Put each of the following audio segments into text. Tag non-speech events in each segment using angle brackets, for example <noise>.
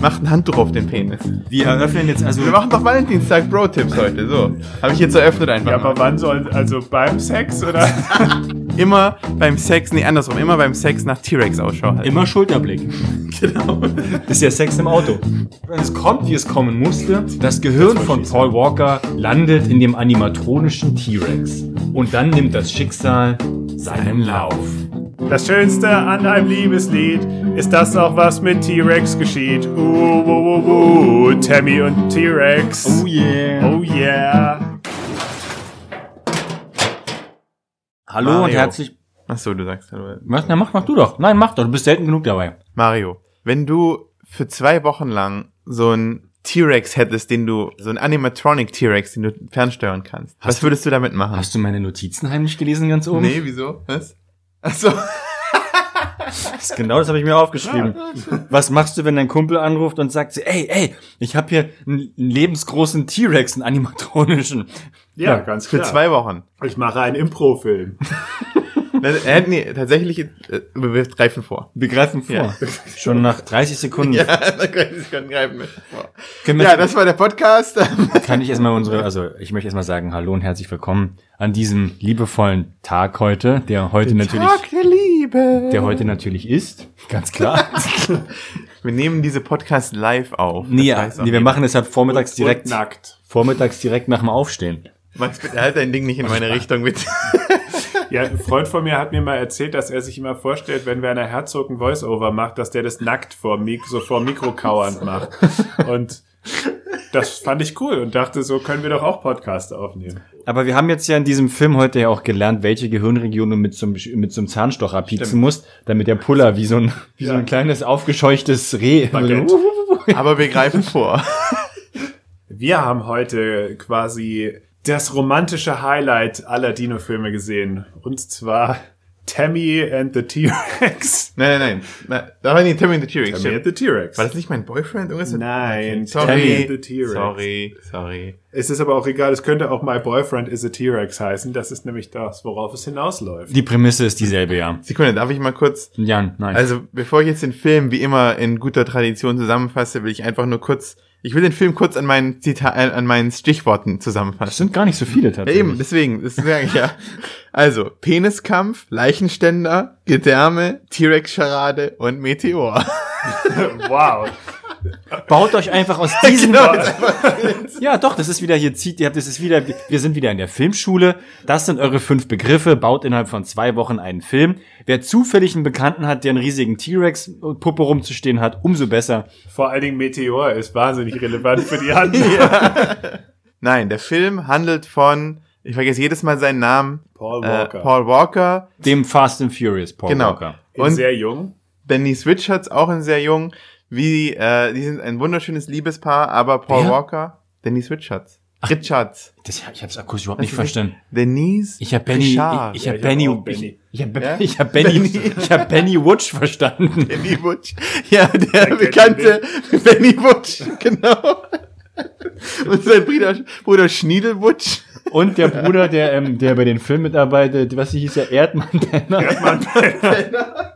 Macht ein Handtuch auf den Penis. Wir eröffnen jetzt also. Wir machen doch Valentinstag Bro-Tipps heute. So. Habe ich jetzt eröffnet einfach. Ja, aber wann soll, also beim Sex oder? Immer beim Sex, nee, andersrum, immer beim Sex nach T-Rex Ausschau halten. Immer Schulterblick. <laughs> genau. Das ist ja Sex im Auto. Und es kommt, wie es kommen musste. Das Gehirn von Paul Walker landet in dem animatronischen T-Rex. Und dann nimmt das Schicksal seinen Lauf. Das Schönste an einem Liebeslied ist, dass auch was mit T-Rex geschieht. Uh, uh, uh, uh, Tammy und T-Rex. yeah. Oh yeah. Hallo Mario. und herzlich. Achso, du sagst hallo. Was? Na, mach, mach du doch. Nein, mach doch. Du bist selten genug dabei. Mario, wenn du für zwei Wochen lang so ein T-Rex hättest, den du, so ein Animatronic T-Rex, den du fernsteuern kannst, was würdest du damit machen? Hast du meine Notizen heimlich gelesen ganz oben? Nee, wieso? Was? Achso. <laughs> Das, genau das habe ich mir aufgeschrieben. Was machst du, wenn dein Kumpel anruft und sagt, ey, ey, ich habe hier einen lebensgroßen T-Rex, einen animatronischen. Ja, ganz Für klar. zwei Wochen. Ich mache einen Impro-Film. <laughs> Nee, tatsächlich, äh, wir greifen vor. Wir greifen vor. <laughs> <laughs> Ja. Schon nach 30 Sekunden. Ja, können Sie können greifen wir vor. Wir, Ja, das war der Podcast. kann ich erstmal unsere, also ich möchte erstmal sagen, hallo und herzlich willkommen an diesem liebevollen Tag heute, der heute natürlich, Tag der Liebe. der heute natürlich ist. Ganz klar. Wir nehmen diese Podcast live auf. nee, auch nee, wir machen es halt vormittags direkt, Und nackt. vormittags direkt nach dem Aufstehen. Max, bitte halt dein Ding nicht in meine Richtung mit. <laughs> Ja, ein Freund von mir hat mir mal erzählt, dass er sich immer vorstellt, wenn Werner Herzog ein Voice-Over macht, dass der das nackt vor Mik so vor Mikro <laughs> kauernd macht. Und das fand ich cool und dachte, so können wir doch auch Podcast aufnehmen. Aber wir haben jetzt ja in diesem Film heute ja auch gelernt, welche Gehirnregion du mit so einem, mit so einem Zahnstocher pieksen musst, damit der Puller wie so ein, wie so Ja. ein kleines aufgescheuchtes Reh. <laughs> Aber wir greifen vor. Wir haben heute quasi das romantische Highlight aller Dino-Filme gesehen. Und zwar Tammy and the T-Rex. <laughs> Nein, nein, nein. Da war nicht Timmy the T-Rex. Tammy and the T-Rex. War das nicht mein Boyfriend? Irgendwas Nein, Sorry. Tammy and the T-Rex. Sorry, sorry. Es ist aber auch egal, es könnte auch My Boyfriend is a T-Rex heißen. Das ist nämlich das, worauf es hinausläuft. Die Prämisse ist dieselbe, ja. Sekunde, darf ich mal kurz Jan, nein. Also, bevor ich jetzt den Film wie immer in guter Tradition zusammenfasse, will ich einfach nur kurz, ich will den Film kurz an meinen Zita äh, an meinen Stichworten das zusammenfassen. sind gar nicht so viele Ja, tatsächlich. eben, deswegen, das sage ich ja. <laughs> Also, Peniskampf, Leichenständer, Gedärme, T-Rex-Scharade und Meteor. wow. Baut euch einfach aus <laughs> diesen. Genau, ja, doch, das ist wieder hier zieht, ihr habt, das ist wieder, wir sind wieder in der Filmschule. Das sind eure fünf Begriffe. Baut innerhalb von zwei Wochen einen Film. Wer zufällig einen Bekannten hat, der einen riesigen T-Rex-Puppe rumzustehen hat, umso besser. Vor allen Dingen Meteor ist wahnsinnig relevant für die Handlung. <laughs> Nein, der Film handelt von, ich vergesse jedes Mal seinen Namen, Paul äh, Walker. Paul Walker, Dem Fast and Furious, Paul genau. Walker. In Und sehr jung. Denise Richards, auch ein sehr jung, wie, äh, die sind ein wunderschönes Liebespaar, aber Paul Wer? Walker, Denise Richards. Richards. Das, ich hab's akustisch überhaupt nicht Was ist verstanden. Denise Ich habe Benny, Richard. ich, ich habe ich hab Benny, auch Benny. ich, ich habe Ja? <laughs> ich hab Benny, ich habe Benny Wutsch verstanden. <laughs> Benny Butch. Ja, der kennt bekannte Benny Butch, genau. Und sein Bruder, Bruder Schniedelbutsch. Und der Bruder, der, ähm, der bei den Filmen mitarbeitet, was hieß der Erdmann Penner. <laughs>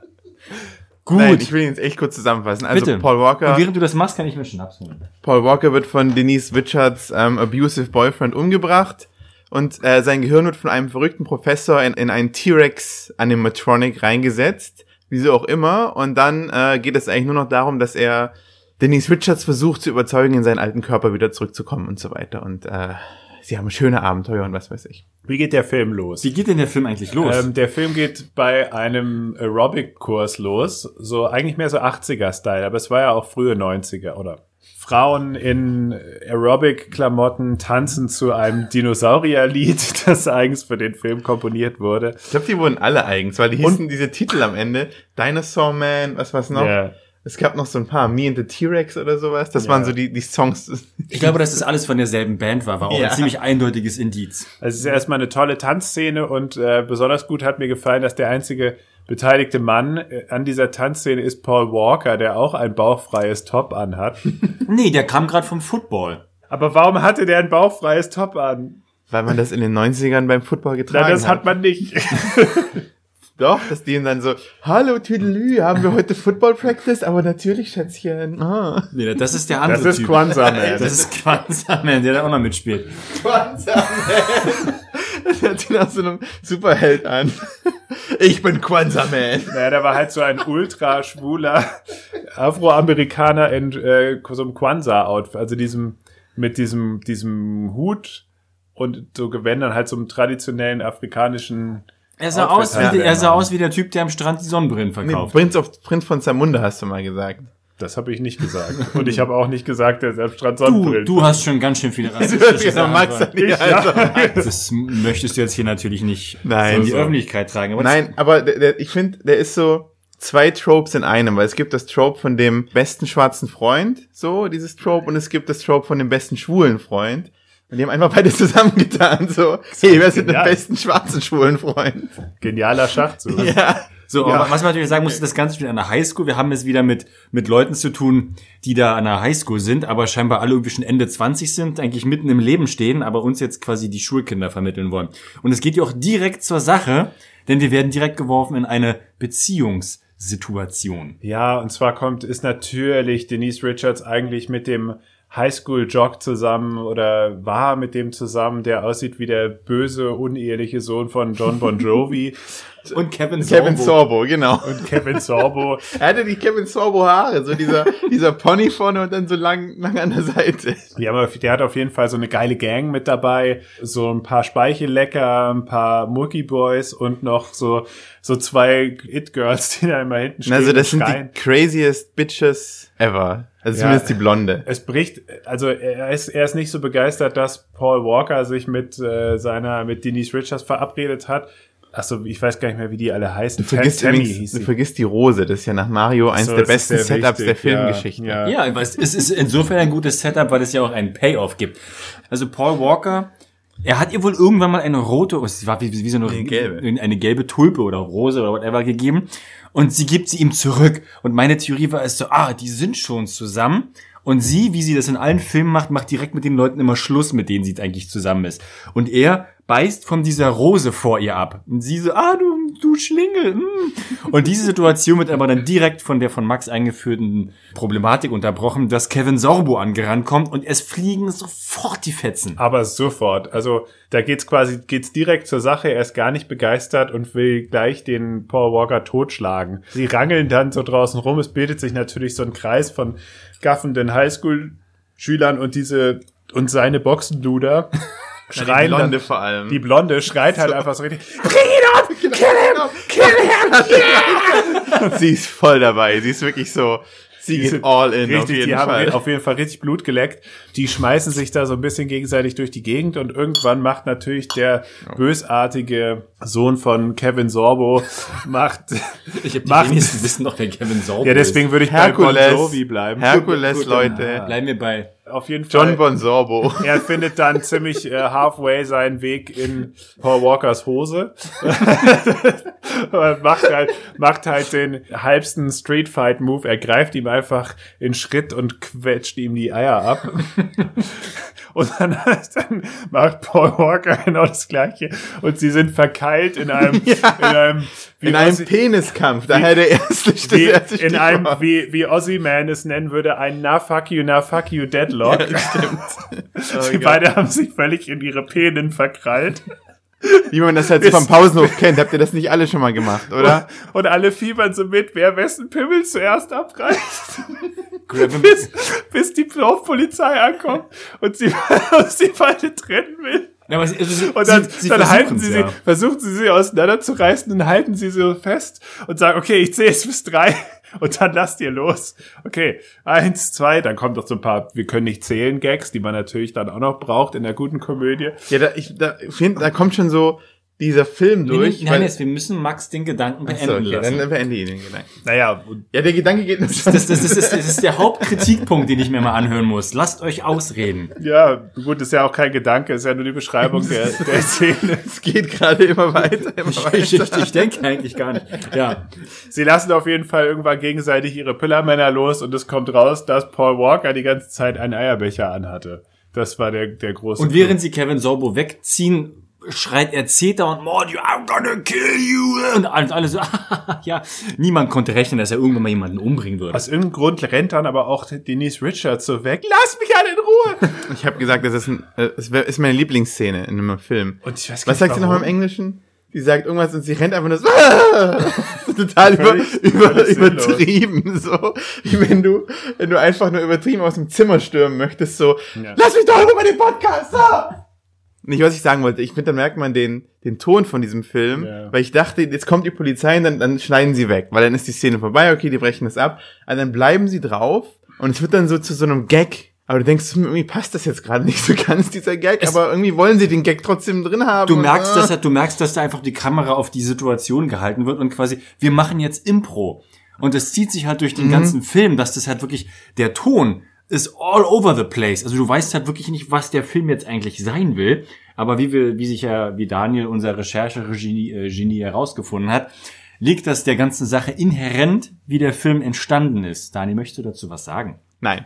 Gut. Nein, ich will ihn jetzt echt kurz zusammenfassen. Also Bitte. Paul Walker, Und während du das machst, kann ich mir Schnaps holen. Paul Walker wird von Denise Richards ähm, abusive Boyfriend umgebracht und äh, sein Gehirn wird von einem verrückten Professor in, in einen T-Rex Animatronic reingesetzt, wieso auch immer. Und dann äh, geht es eigentlich nur noch darum, dass er Denise Richards versucht zu überzeugen, in seinen alten Körper wieder zurückzukommen und so weiter. Und äh, sie haben schöne Abenteuer und was weiß ich. Wie geht der Film los? Wie geht denn der Film eigentlich los? Ähm, der Film geht bei einem Aerobic-Kurs los, so eigentlich mehr so 80er-Style, aber es war ja auch frühe 90er, oder? Frauen in Aerobic-Klamotten tanzen zu einem Dinosaurierlied, <laughs> das eigens für den Film komponiert wurde. Ich glaube, die wurden alle eigens, weil die hießen diese Titel am Ende. Dinosaur Man, was war's noch? Ja. Es gab noch so ein paar, Me and the T-Rex oder sowas. Das Ja. waren so die, die Songs. ich glaube, dass das alles von derselben Band war, war auch Ja. ein ziemlich eindeutiges Indiz. Also es ist erstmal eine tolle Tanzszene und äh, besonders gut hat mir gefallen, dass der einzige beteiligte Mann äh, an dieser Tanzszene ist Paul Walker, der auch ein bauchfreies Top anhat. <laughs> Nee, der kam gerade vom Football. Aber warum hatte der ein bauchfreies Top an? Weil man das in den 90ern beim Football getragen Nein, das hat. hat man nicht. <laughs> Doch, dass die ihn dann so, hallo Tüdelü, haben wir heute Football Practice? Aber natürlich, Schätzchen. Ah. Nee, das ist der andere Das ist Typ. Man. Das ist Kwanzaa Man, der da auch noch mitspielt. Kwanzaa Man. Das hört sich nach so einem Superheld an. Ich bin Kwanzaa Man. Naja, der war halt so ein ultra schwuler Afroamerikaner in äh, so einem Kwanzaa-Outfit, also diesem, mit diesem, diesem Hut und so Gewändern, halt so einem traditionellen afrikanischen Er sah, Outfit aus wie, der er sah aus wie der Typ, der am Strand die Sonnenbrillen Nee, verkauft. Prinz, auf, Prinz von Zamunda hast du mal gesagt. Das habe ich nicht gesagt. Und ich habe auch nicht gesagt, der selbst Strand du, Sonnenbrillen. du hast schon ganz schön viele <laughs> Du rassistische gesagt, Max nicht, also. <laughs> Das möchtest du jetzt hier natürlich nicht Nein. in die So. Öffentlichkeit tragen. Aber Nein, aber der, der, ich finde, der ist so zwei Tropes in einem, weil es gibt das Trope von dem besten schwarzen Freund, so, dieses Trope, und es gibt das Trope von dem besten schwulen Freund. Und die haben einfach beide <laughs> zusammengetan, so, hey, wer ist denn den besten schwarzen schwulen Freund? Genialer Schachzug. <laughs> Ja. So, Ja. aber was man natürlich sagen muss, ist das Ganze spielt an der Highschool. Wir haben es wieder mit, mit Leuten zu tun, die da an der Highschool sind, aber scheinbar alle irgendwie schon Ende 20 sind, eigentlich mitten im Leben stehen, aber uns jetzt quasi die Schulkinder vermitteln wollen. Und es geht ja auch direkt zur Sache, denn wir werden direkt geworfen in eine Beziehungssituation. Ja, und zwar kommt, ist natürlich Denise Richards eigentlich mit dem Highschool-Jock zusammen oder war mit dem zusammen, der aussieht wie der böse, uneheliche Sohn von John Bon <laughs> Jovi Und Kevin Kevin Sorbo. Sorbo, genau. und Kevin Sorbo. <laughs> Er hatte die Kevin Sorbo Haare, so dieser, dieser Pony vorne und dann so lang, lang an der Seite. Ja, aber der hat auf jeden Fall so eine geile Gang mit dabei, so ein paar Speichellecker, ein paar Mookie Boys und noch so so zwei It Girls, die da immer hinten stehen. Also das sind die craziest Bitches ever. Also Ja. zumindest die Blonde. Es bricht, also er ist, er ist nicht so begeistert, dass Paul Walker sich mit äh, seiner, mit Denise Richards verabredet hat. Achso, ich weiß gar nicht mehr, wie die alle heißen. Du vergisst, Tammy hieß du vergisst die Rose, das ist ja nach Mario eins So, der besten Setups wichtig, der Filmgeschichte. Ja, ja. Ja, es ist insofern ein gutes Setup, weil es ja auch einen Payoff gibt. Also Paul Walker, er hat ihr wohl irgendwann mal eine rote, es war wie, wie so eine, Eine gelbe. eine gelbe Tulpe oder Rose oder whatever gegeben. Und sie gibt sie ihm zurück. Und meine Theorie war es so, ah, die sind schon zusammen. Und sie, wie sie das in allen Filmen macht, macht direkt mit den Leuten immer Schluss, mit denen sie eigentlich zusammen ist. Und er beißt von dieser Rose vor ihr ab. Und sie so, ah, du, du Schlingel. Mm. Und diese Situation wird aber dann direkt von der von Max eingeführten Problematik unterbrochen, dass Kevin Sorbo angerannt kommt und es fliegen sofort die Fetzen. Aber sofort. Also da geht's quasi geht's direkt zur Sache. Er ist gar nicht begeistert und will gleich den Paul Walker totschlagen. Sie rangeln dann so draußen rum. Es bildet sich natürlich so ein Kreis von gaffenden Highschool-Schülern und diese und seine Boxenluder <laughs> die schreien Blonde dann, vor allem. Die Blonde schreit halt einfach so richtig. Sie ist voll dabei. Sie ist wirklich so, sie geht all in richtig, auf jeden die haben Fall. auf jeden Fall richtig Blut geleckt. Die schmeißen sich da so ein bisschen gegenseitig durch die Gegend und irgendwann macht natürlich der bösartige Sohn von Kevin Sorbo <laughs> macht Ich hab die Macht- wenigsten wissen noch, wer Kevin Sorbo ja deswegen würde ich bei Herkules, Bon Jovi bleiben. Herkules, ist. Leute. Bleiben wir bei Auf jeden Fall. John Bon Sorbo. <laughs> er findet dann ziemlich äh, halfway seinen Weg in Paul Walkers Hose. <laughs> Macht halt, macht halt den halbsten Street Fight Move. Er greift ihm einfach in Schritt und quetscht ihm die Eier ab. <laughs> Und dann, dann macht Paul Walker genau das Gleiche. Und sie sind verkeilt in einem, in einem, In einem Ozzy- Peniskampf. Daher der erste, das wie, erste in einem, Stichwort. wie, wie Ozzy Man es nennen würde, ein Na fuck you, na fuck you Deadlock. <laughs> Oh Die beide haben sich völlig in ihre Penen verkrallt. Wie man das halt so vom Pausenhof kennt. Habt ihr das nicht alle schon mal gemacht, oder? Und alle fiebern so mit, wer wessen Pimmel zuerst abreißt, <laughs> bis, bis die Dorfpolizei ankommt und sie, <laughs> und sie beide trennen will. Ja, aber sie, also sie, Und dann, sie, sie dann halten sie sie, ja. versuchen sie sie auseinanderzureißen und halten sie so fest und sagen, okay, ich zähle jetzt bis drei <laughs> und dann lasst ihr los. Okay, eins, zwei, dann kommt noch so ein paar, wir können nicht zählen Gags, die man natürlich dann auch noch braucht in der guten Komödie. Ja, da, ich, da, find, da kommt schon so dieser Film durch. nee, nein, jetzt, wir müssen Max den Gedanken beenden okay, lassen. dann beende ich den Gedanken. Naja, Ja, der Gedanke geht nur Das, das, das, ist, das ist der Hauptkritikpunkt, den ich mir mal anhören muss. Lasst euch ausreden. ja, gut, ist ja auch kein Gedanke, ist ja nur die Beschreibung der, der <laughs> Szene. Es geht gerade immer weiter, immer Ich, weiter. ich, ich, ich denke eigentlich gar nicht. Ja. Sie lassen auf jeden Fall irgendwann gegenseitig ihre Pillermänner los und es kommt raus, dass Paul Walker die ganze Zeit einen Eierbecher anhatte. Das war der, der große. Und während sie Kevin Sorbo wegziehen, schreit er Zeta und Morty, I'm gonna kill you. Und alles, alles so, <laughs> ja. Niemand konnte rechnen, dass er irgendwann mal jemanden umbringen würde. Aus irgendeinem Grund rennt dann aber auch Denise Richards so weg. Lass mich alle in Ruhe! <laughs> Ich habe gesagt, das ist, ein, äh, das wär- ist meine Lieblingsszene in einem Film. Und ich weiß gar Was nicht, sagt sie nochmal im. Englischen? Die sagt irgendwas und sie rennt einfach nur so, "Ah!" <laughs> total über, über, übertrieben, so. Wie wenn du, wenn du einfach nur übertrieben aus dem Zimmer stürmen möchtest, so, Ja. lass mich doch über den Podcast, so! Nicht, was ich sagen wollte. Ich finde, dann merkt man den, den Ton von diesem Film, Ja. weil ich dachte, jetzt kommt die Polizei und dann, dann schneiden sie weg, weil dann ist die Szene vorbei, okay, die brechen das ab, aber dann bleiben sie drauf und es wird dann so zu so einem Gag. Aber du denkst, hm, irgendwie passt das jetzt gerade nicht so ganz, dieser Gag, Es- aber irgendwie wollen sie den Gag trotzdem drin haben. Du merkst, dass, er- du merkst, dass da einfach die Kamera auf die Situation gehalten wird und quasi, wir machen jetzt Impro. Und das zieht sich halt durch den ganzen Film, dass das halt wirklich, der Ton ist all over the place. Also du weißt halt wirklich nicht, was der Film jetzt eigentlich sein will. Aber wie wir, wie sich ja, wie Daniel, unser Recherche-Genie äh, Genie herausgefunden hat, liegt das der ganzen Sache inhärent, wie der Film entstanden ist. Daniel, möchtest du dazu was sagen? Nein.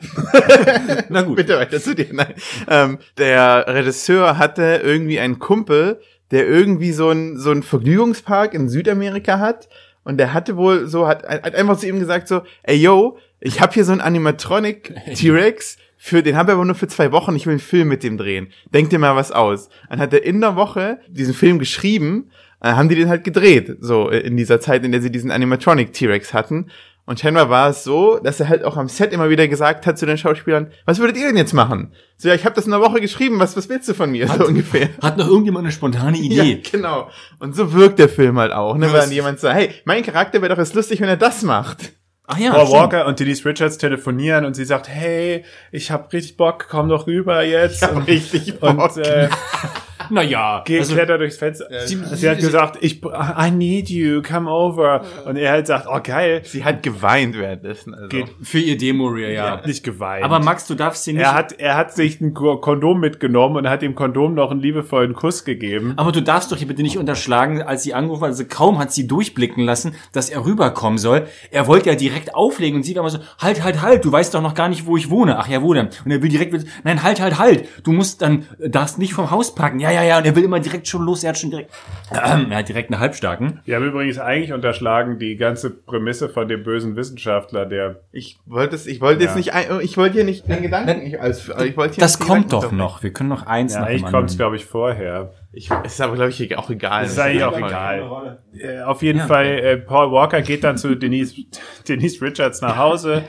<laughs> Na gut. Bitte weiter zu dir. Nein. Ähm, der Regisseur hatte irgendwie einen Kumpel, der irgendwie so ein so ein Vergnügungspark in Südamerika hat und der hatte wohl so hat, hat einfach zu ihm gesagt so, ey yo, ich habe hier so einen Animatronic <laughs> T-Rex. Für den habe ich aber nur für zwei Wochen. Ich will einen Film mit dem drehen. Denk dir mal was aus. Dann hat er in der Woche diesen Film geschrieben. Dann haben die den halt gedreht, so äh, in dieser Zeit, in der sie diesen Animatronic T-Rex hatten. Und scheinbar war es so, dass er halt auch am Set immer wieder gesagt hat zu den Schauspielern, was würdet ihr denn jetzt machen? So, ja, ich habe das in einer Woche geschrieben, was, was willst du von mir? so ungefähr. Hat noch irgendjemand eine spontane <laughs> Ja, Idee? genau. Und so wirkt der Film halt auch, ne? Ja, Weil dann jemand sagt, hey, mein Charakter wäre doch jetzt lustig, wenn er das macht. Ach ja, Paul. Walker und Denise Richards telefonieren und sie sagt, hey, ich hab richtig Bock, komm doch rüber jetzt. hab und, richtig Bock. Und äh, <laughs> Naja, geht, also, klettert durchs Fenster. sie- sie, hat gesagt, ich, I need you, come over. Und er halt sagt, oh geil, Sie hat geweint währenddessen. Also. Geht. für ihr Demo-Reel, ja. hat nicht geweint. Aber Max, du darfst sie nicht. er hat, er hat sich ein Ko- Kondom mitgenommen und hat dem Kondom noch einen liebevollen Kuss gegeben. aber du darfst doch hier bitte nicht unterschlagen, als sie angerufen hat, also kaum hat sie durchblicken lassen, dass er rüberkommen soll. Er wollte ja direkt auflegen und sie war immer so, halt, halt, halt, du weißt doch noch gar nicht, wo ich wohne. Ach ja, wo denn? Und er will direkt, nein, halt, halt, halt, du musst dann, darfst nicht vom Haus parken. Ja, ja, ja, und er will immer direkt schon los, er hat schon direkt, <clears throat> er hat direkt eine Halbstarken. Wir haben übrigens eigentlich unterschlagen die ganze Prämisse von dem bösen Wissenschaftler, der Ich wollte es, ich wollte Ja. jetzt nicht, ein, ich wollte hier nicht den Gedanken, ich, also, ich wollte hier Das kommt doch noch. Wir können noch eins ja, nach eigentlich dem kommt glaube ich, vorher. Ich, es ist aber, glaube ich, auch egal. Das ist eigentlich auch egal. Äh, auf jeden Ja. Fall, äh, Paul Walker geht dann zu Denise, <laughs> Denise Richards nach Hause,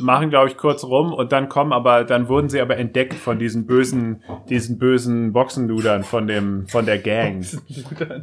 machen, glaube ich, kurz rum und dann kommen aber, dann wurden sie aber entdeckt von diesen bösen, diesen bösen Boxenludern von dem, von der Gang.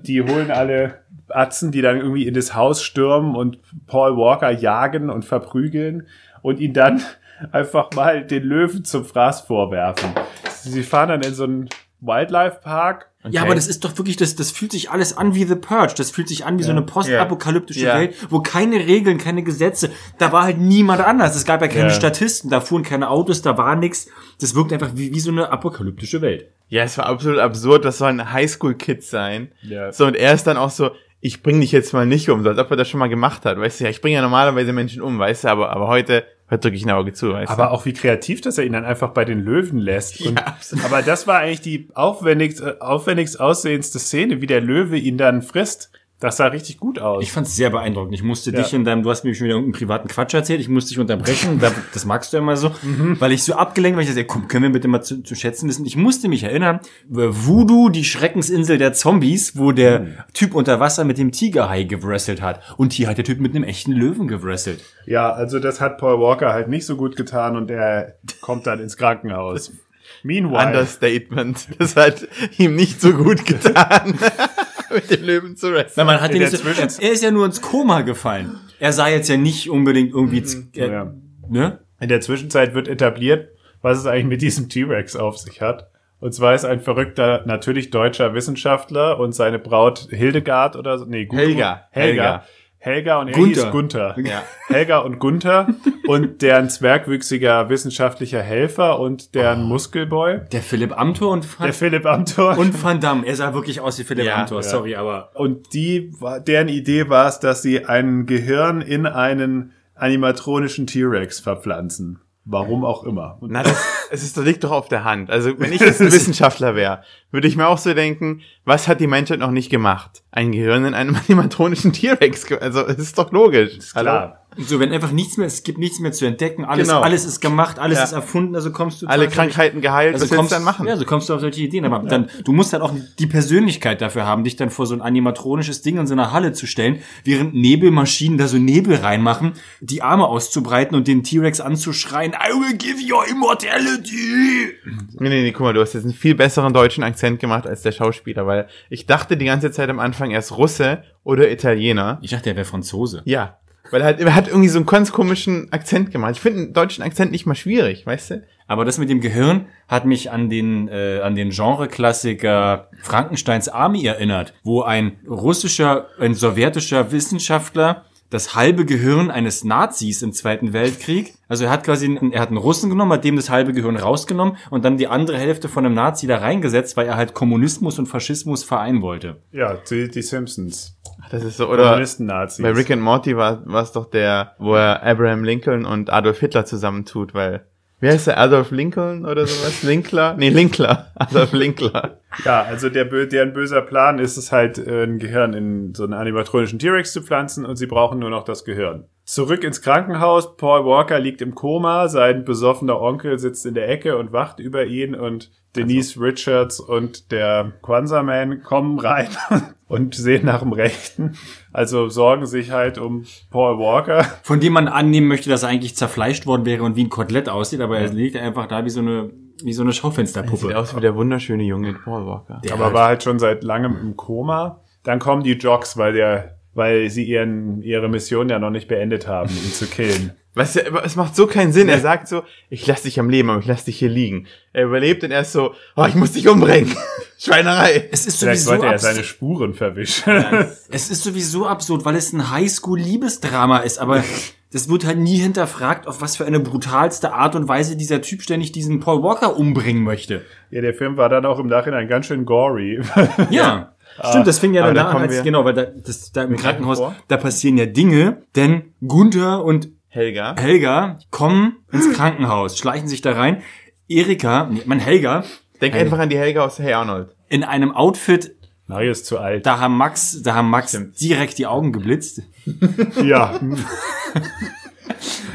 Die holen alle Atzen, die dann irgendwie in das Haus stürmen und Paul Walker jagen und verprügeln und ihn dann <laughs> einfach mal den Löwen zum Fraß vorwerfen. Sie fahren dann in so einen Wildlife Park Ja, aber das ist doch wirklich, das, das fühlt sich alles an wie The Purge. Das fühlt sich an wie so eine postapokalyptische Ja. Welt, wo keine Regeln, keine Gesetze, da war halt niemand anders. Es gab ja keine Ja. Statisten, da fuhren keine Autos, da war nix. Das wirkt einfach wie, wie so eine apokalyptische Welt. Ja, es war absolut absurd, das soll ein Highschool-Kid sein. Ja. So, und er ist dann auch so, ich bring dich jetzt mal nicht um, so als ob er das schon mal gemacht hat. Weißt du, ja, ich bringe ja normalerweise Menschen um, weißt du, aber, aber heute, heute drücke ich ein Auge zu, weißt Aber auch wie kreativ, dass er ihn dann einfach bei den Löwen lässt. Und, Ja, absolut. aber das war eigentlich die aufwendigst, äh, aufwendigst aussehendste Szene, wie der Löwe ihn dann frisst. Das sah richtig gut aus. Ich fand's sehr beeindruckend. Ich musste Ja. dich in deinem, du hast mir schon wieder irgendeinen privaten Quatsch erzählt, ich musste dich unterbrechen, <laughs> da- das magst du ja immer so, Mhm. weil ich so abgelenkt war, ich dachte, komm, können wir bitte mal zu, zu schätzen wissen. Ich musste mich erinnern, Voodoo, die Schreckensinsel der Zombies, wo der Mhm. Typ unter Wasser mit dem Tigerhai gewrestelt hat. Und hier hat der Typ mit einem echten Löwen gewrestelt. ja, also das hat Paul Walker halt nicht so gut getan und er kommt dann ins Krankenhaus. <laughs> Meanwhile, Understatement. Das hat ihm nicht so gut getan, <laughs> mit dem Löwen zu wresteln. Na, man hat In ihn der jetzt, Zwischen- er ist ja nur ins Koma gefallen. Er sah jetzt ja nicht unbedingt irgendwie, z- äh, Mhm. ja. ne? in der Zwischenzeit wird etabliert, was es eigentlich mit diesem T-Rex auf sich hat. Und zwar ist ein verrückter, natürlich deutscher Wissenschaftler und seine Braut Hildegard oder so, nee, Helga. Helga. Helga. Helga und er Gunther. hieß Gunther. Ja. Helga und Gunther und deren zwergwüchsiger wissenschaftlicher Helfer und deren Muskelboy, Der Philipp Amthor und der Van, Philipp Amthor. und Van Damme. Er sah wirklich aus wie Philipp Ja, Amthor, ja. sorry, aber Und die, deren Idee war es, dass sie ein Gehirn in einen animatronischen T-Rex verpflanzen. Warum auch immer. Und <laughs> Na, das, es ist, das liegt doch auf der Hand. Also, wenn ich <laughs> jetzt ein Wissenschaftler wäre, würde ich mir auch so denken, was hat die Menschheit noch nicht gemacht? Ein Gehirn in einem <laughs> animatronischen T-Rex. Also, es ist doch logisch. Ist klar. So, wenn einfach nichts mehr, es gibt nichts mehr zu entdecken, alles, Genau. alles ist gemacht, alles Ja. ist erfunden, also kommst du Alle Krankheiten geheilt, also was kommst, dann machen? Ja, so kommst du auf solche Ideen, aber dann, du musst dann auch die Persönlichkeit dafür haben, dich dann vor so ein animatronisches Ding in so einer Halle zu stellen, während Nebelmaschinen da so Nebel reinmachen, die Arme auszubreiten und den T-Rex anzuschreien, I will give you immortality! Nee, nee, nee, guck mal, du hast jetzt einen viel besseren deutschen Akzent gemacht als der Schauspieler, weil ich dachte die ganze Zeit am Anfang, er ist Russe oder Italiener. Ich dachte, er wäre Franzose. Ja. Weil er, halt, er hat irgendwie so einen ganz komischen Akzent gemacht. Ich finde einen deutschen Akzent nicht mal schwierig, weißt du? Aber das mit dem Gehirn hat mich an den, äh, an den Genre-Klassiker Frankensteins Army erinnert, wo ein russischer, ein sowjetischer Wissenschaftler das halbe Gehirn eines Nazis im Zweiten Weltkrieg, also er hat quasi, einen, er hat einen Russen genommen, hat dem das halbe Gehirn rausgenommen und dann die andere Hälfte von einem Nazi da reingesetzt, weil er halt Kommunismus und Faschismus vereinen wollte. Ja, die, die Simpsons. Ach, Das ist so, oder Kommunisten-Nazis. bei Rick and Morty war war es doch der, wo er Abraham Lincoln und Adolf Hitler zusammentut, weil, wie heißt der, Adolf Lincoln oder sowas? Linkler? Nee, Linkler. <laughs> Adolf Linkler. Ja, also der, deren böser Plan ist es halt, äh, ein Gehirn in so einen animatronischen T-Rex zu pflanzen und sie brauchen nur noch das Gehirn. Zurück ins Krankenhaus, Paul Walker liegt im Koma, sein besoffener Onkel sitzt in der Ecke und wacht über ihn und Denise Richards und der Kwanzaa-Man kommen rein <laughs> und sehen nach dem Rechten. Also sorgen sich halt um Paul Walker. Von dem man annehmen möchte, dass er eigentlich zerfleischt worden wäre und wie ein Kotelett aussieht, aber er liegt einfach da wie so eine, wie so eine Sieht Schaufensterpuppe. aus wie der wunderschöne junge Paul Walker. Der aber halt- war halt schon seit langem im Koma. Dann kommen die Jocks, weil der, weil sie ihren, ihre Mission ja noch nicht beendet haben, ihn zu killen. Weißt du, aber es macht so keinen Sinn. Er sagt so, ich lass dich am Leben, aber ich lass dich hier liegen. Er überlebt und er ist so, oh, ich muss dich umbringen. <laughs> Schweinerei. Es ist Vielleicht sowieso wollte er seine Spuren verwischen. <laughs> Es ist sowieso absurd, weil es ein Highschool-Liebesdrama ist, aber <laughs> das wird halt nie hinterfragt, auf was für eine brutalste Art und Weise dieser Typ ständig diesen Paul Walker umbringen möchte. ja, der Film war dann auch im Nachhinein ganz schön gory. Ja. Stimmt, das fing ja dann da da an, als, genau, weil da, das, da im Krankenhaus, da passieren ja Dinge, denn Gunther und Helga. Helga kommen ins Krankenhaus, schleichen sich da rein. Erika, nee, mein Helga, Denk einfach an die Helga aus Hey Arnold. in einem Outfit, Mario ist zu alt. da haben Max, da haben Max direkt die Augen geblitzt. <laughs> Ja.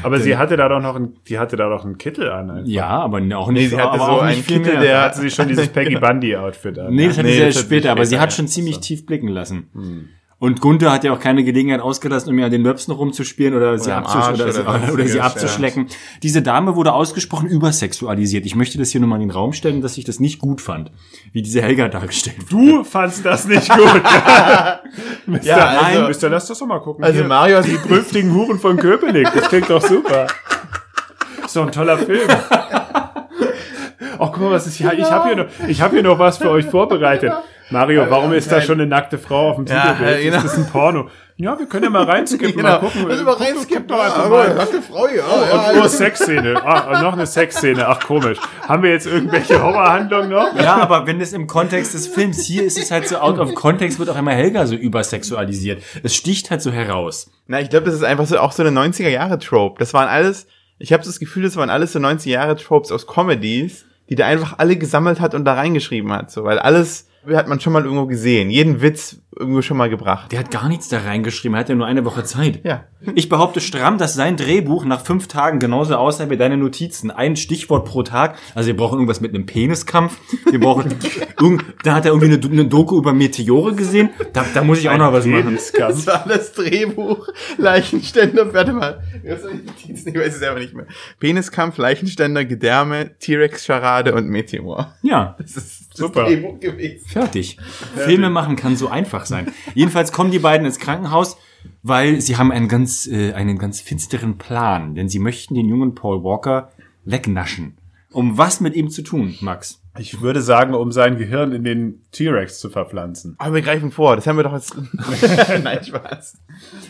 Aber sie hatte da doch noch ein, die hatte da doch einen Kittel an. einfach. Ja, aber auch Nee, nicht, sie hatte aber so auch einen nicht viel Kittel, mehr. der- Da hatte sie schon dieses <laughs> Peggy Bundy Outfit an. Nee, das hat Nee, sie ja später, aber sie hat schon ziemlich tief blicken lassen. Und Gunther hat ja auch keine Gelegenheit ausgelassen, um ihr an den Möpsen rumzuspielen oder, sie, am abzusch oder, oder sie, oder, sie ja. abzuschlecken. Diese Dame wurde ausgesprochen übersexualisiert. Ich möchte das hier nur mal in den Raum stellen, dass ich das nicht gut fand, wie diese Helga dargestellt wurde. Du fandst das nicht gut. <laughs> Mister, Ja, also- nein, Mister, lass das doch mal gucken. Also Hier, Mario hat die prüftigen Huren von Köpenick. Das klingt doch super. Ist doch ein toller Film. <laughs> Oh, guck mal, was ist hier? Ich habe hier noch, ich habe hier noch was für euch vorbereitet. Mario, warum ist da schon eine nackte Frau auf dem Ja, Titelbild? äh, genau. Ist das ein Porno? Ja, wir können ja mal reinskippen, mal gucken. Mal Guck- reinskippen. guck doch einfach Ah, mal. Nackte Frau, ja. Und nur Sexszene. Ah, noch eine Sexszene. Ach, komisch. Haben wir jetzt irgendwelche Horrorhandlungen noch? Ja, aber wenn es im Kontext des Films, hier ist es halt so out of context, wird auch immer Helga so übersexualisiert. Es sticht halt so heraus. Na, ich glaube, das ist einfach so auch so eine 90er Jahre Trope. Das waren alles, ich habe das Gefühl, das waren alles so 90er Jahre Tropes aus Comedies, die der einfach alle gesammelt hat und da reingeschrieben hat, so, weil alles hat man schon mal irgendwo gesehen, jeden Witz irgendwo schon mal gebracht. Der hat gar nichts da reingeschrieben, er hat ja nur eine Woche Zeit. Ja. Ich behaupte stramm, dass sein Drehbuch nach fünf Tagen genauso aussah wie deine Notizen. Ein Stichwort pro Tag. Also wir brauchen irgendwas mit einem Peniskampf. Wir brauchen, <laughs> irgend, da hat er irgendwie eine, eine Doku über Meteore gesehen. Da, da muss ich auch noch was machen. Das war das Drehbuch, Leichenständer, warte mal, ich weiß es selber nicht mehr. Peniskampf, Leichenständer, Gedärme, T-Rex-Scharade und Meteor. Ja, Das ist Super. Drehbuch gewesen. fertig. Filme machen kann so einfach sein. Jedenfalls kommen die beiden ins Krankenhaus, weil sie haben einen ganz, äh, einen ganz finsteren Plan. Denn sie möchten den jungen Paul Walker wegnaschen. Um was mit ihm zu tun, Max? Ich würde sagen, um sein Gehirn in den T-Rex zu verpflanzen. Aber wir greifen vor, das haben wir doch jetzt. <laughs> Nein, Spaß.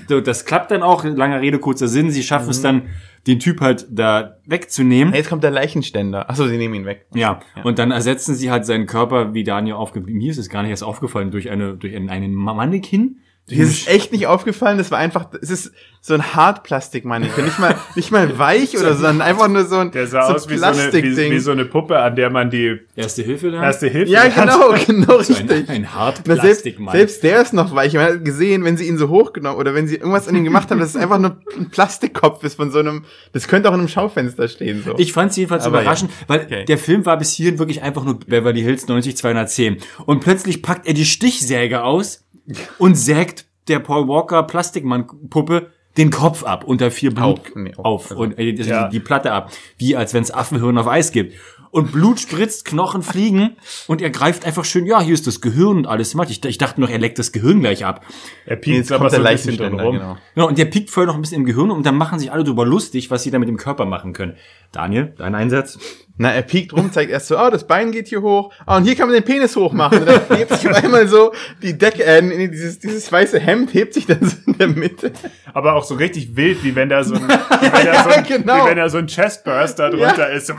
So, das klappt dann auch, langer Rede, kurzer Sinn. Sie schaffen es dann, den Typ halt da wegzunehmen. Jetzt kommt der Leichenständer. Achso, sie nehmen ihn weg. Ja, und dann ersetzen sie halt seinen Körper, wie Daniel aufge... Mir ist es gar nicht erst aufgefallen, durch eine durch einen, einen Mannequin. Hier ist es echt nicht aufgefallen, das war einfach, es ist so ein Hartplastikmannequin, nicht mal, nicht mal weich oder so, sondern einfach nur so ein, Der sah so ein aus wie so, eine, wie, wie so eine Puppe, an der man die Erste Hilfe lernen? erste Hilfe Ja, hat. genau, <laughs> genau So richtig. ein, ein Na, selbst, selbst der ist noch weich. Man hat gesehen, wenn sie ihn so hochgenommen oder wenn sie irgendwas an ihm gemacht haben, dass es einfach nur ein Plastikkopf ist von so einem, das könnte auch in einem Schaufenster stehen, so. Ich fand es jedenfalls Aber überraschend, weil Okay. der Film war bis hierhin wirklich einfach nur Beverly Hills 90210. Und plötzlich packt er die Stichsäge aus <laughs> und sägt der Paul Walker Plastikmann-Puppe den Kopf ab unter vier Blut Auf. Nee, auf. auf und äh, die, Ja. die Platte ab, wie als wenn es Affenhirn auf Eis gibt. Und Blut spritzt, Knochen fliegen und er greift einfach schön, ja, hier ist das Gehirn und alles macht. Ich, ich dachte noch, er leckt das Gehirn gleich ab. Er Jetzt piekt aber kommt so der ein bisschen drin Leichenständer, rum. genau. Genau, und der piekt vorher noch ein bisschen im Gehirn und dann machen sich alle drüber lustig, was sie da mit dem Körper machen können. Daniel, dein Einsatz? Na, er piekt rum, zeigt erst so, oh, das Bein geht hier hoch, ah, und hier kann man den Penis hochmachen. Und dann hebt sich auf einmal so die Decke, äh, nee, dieses, dieses weiße Hemd hebt sich dann so in der Mitte. Aber auch so richtig wild, wie wenn da so ein, wie wenn da <laughs> so ein, genau. wie wenn da so ein Chestburst da drunter ist. <laughs> So,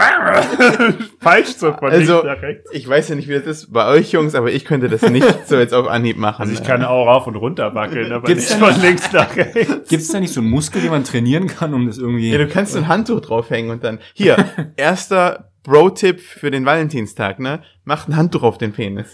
Peitscht so von Also, links nach rechts. ich weiß ja nicht, wie das ist bei euch Jungs, aber ich könnte das nicht so jetzt auf Anhieb machen. Also ich kann auch rauf und runter wackeln, aber Gibt's nicht von links nach rechts. Gibt es da nicht so einen Muskel, den man trainieren kann, um das irgendwie... Ja, du kannst so ein Handtuch draufhängen und dann, hier, <laughs> erster Bro-Tipp für den Valentinstag, ne? Macht ein Handtuch auf den Penis.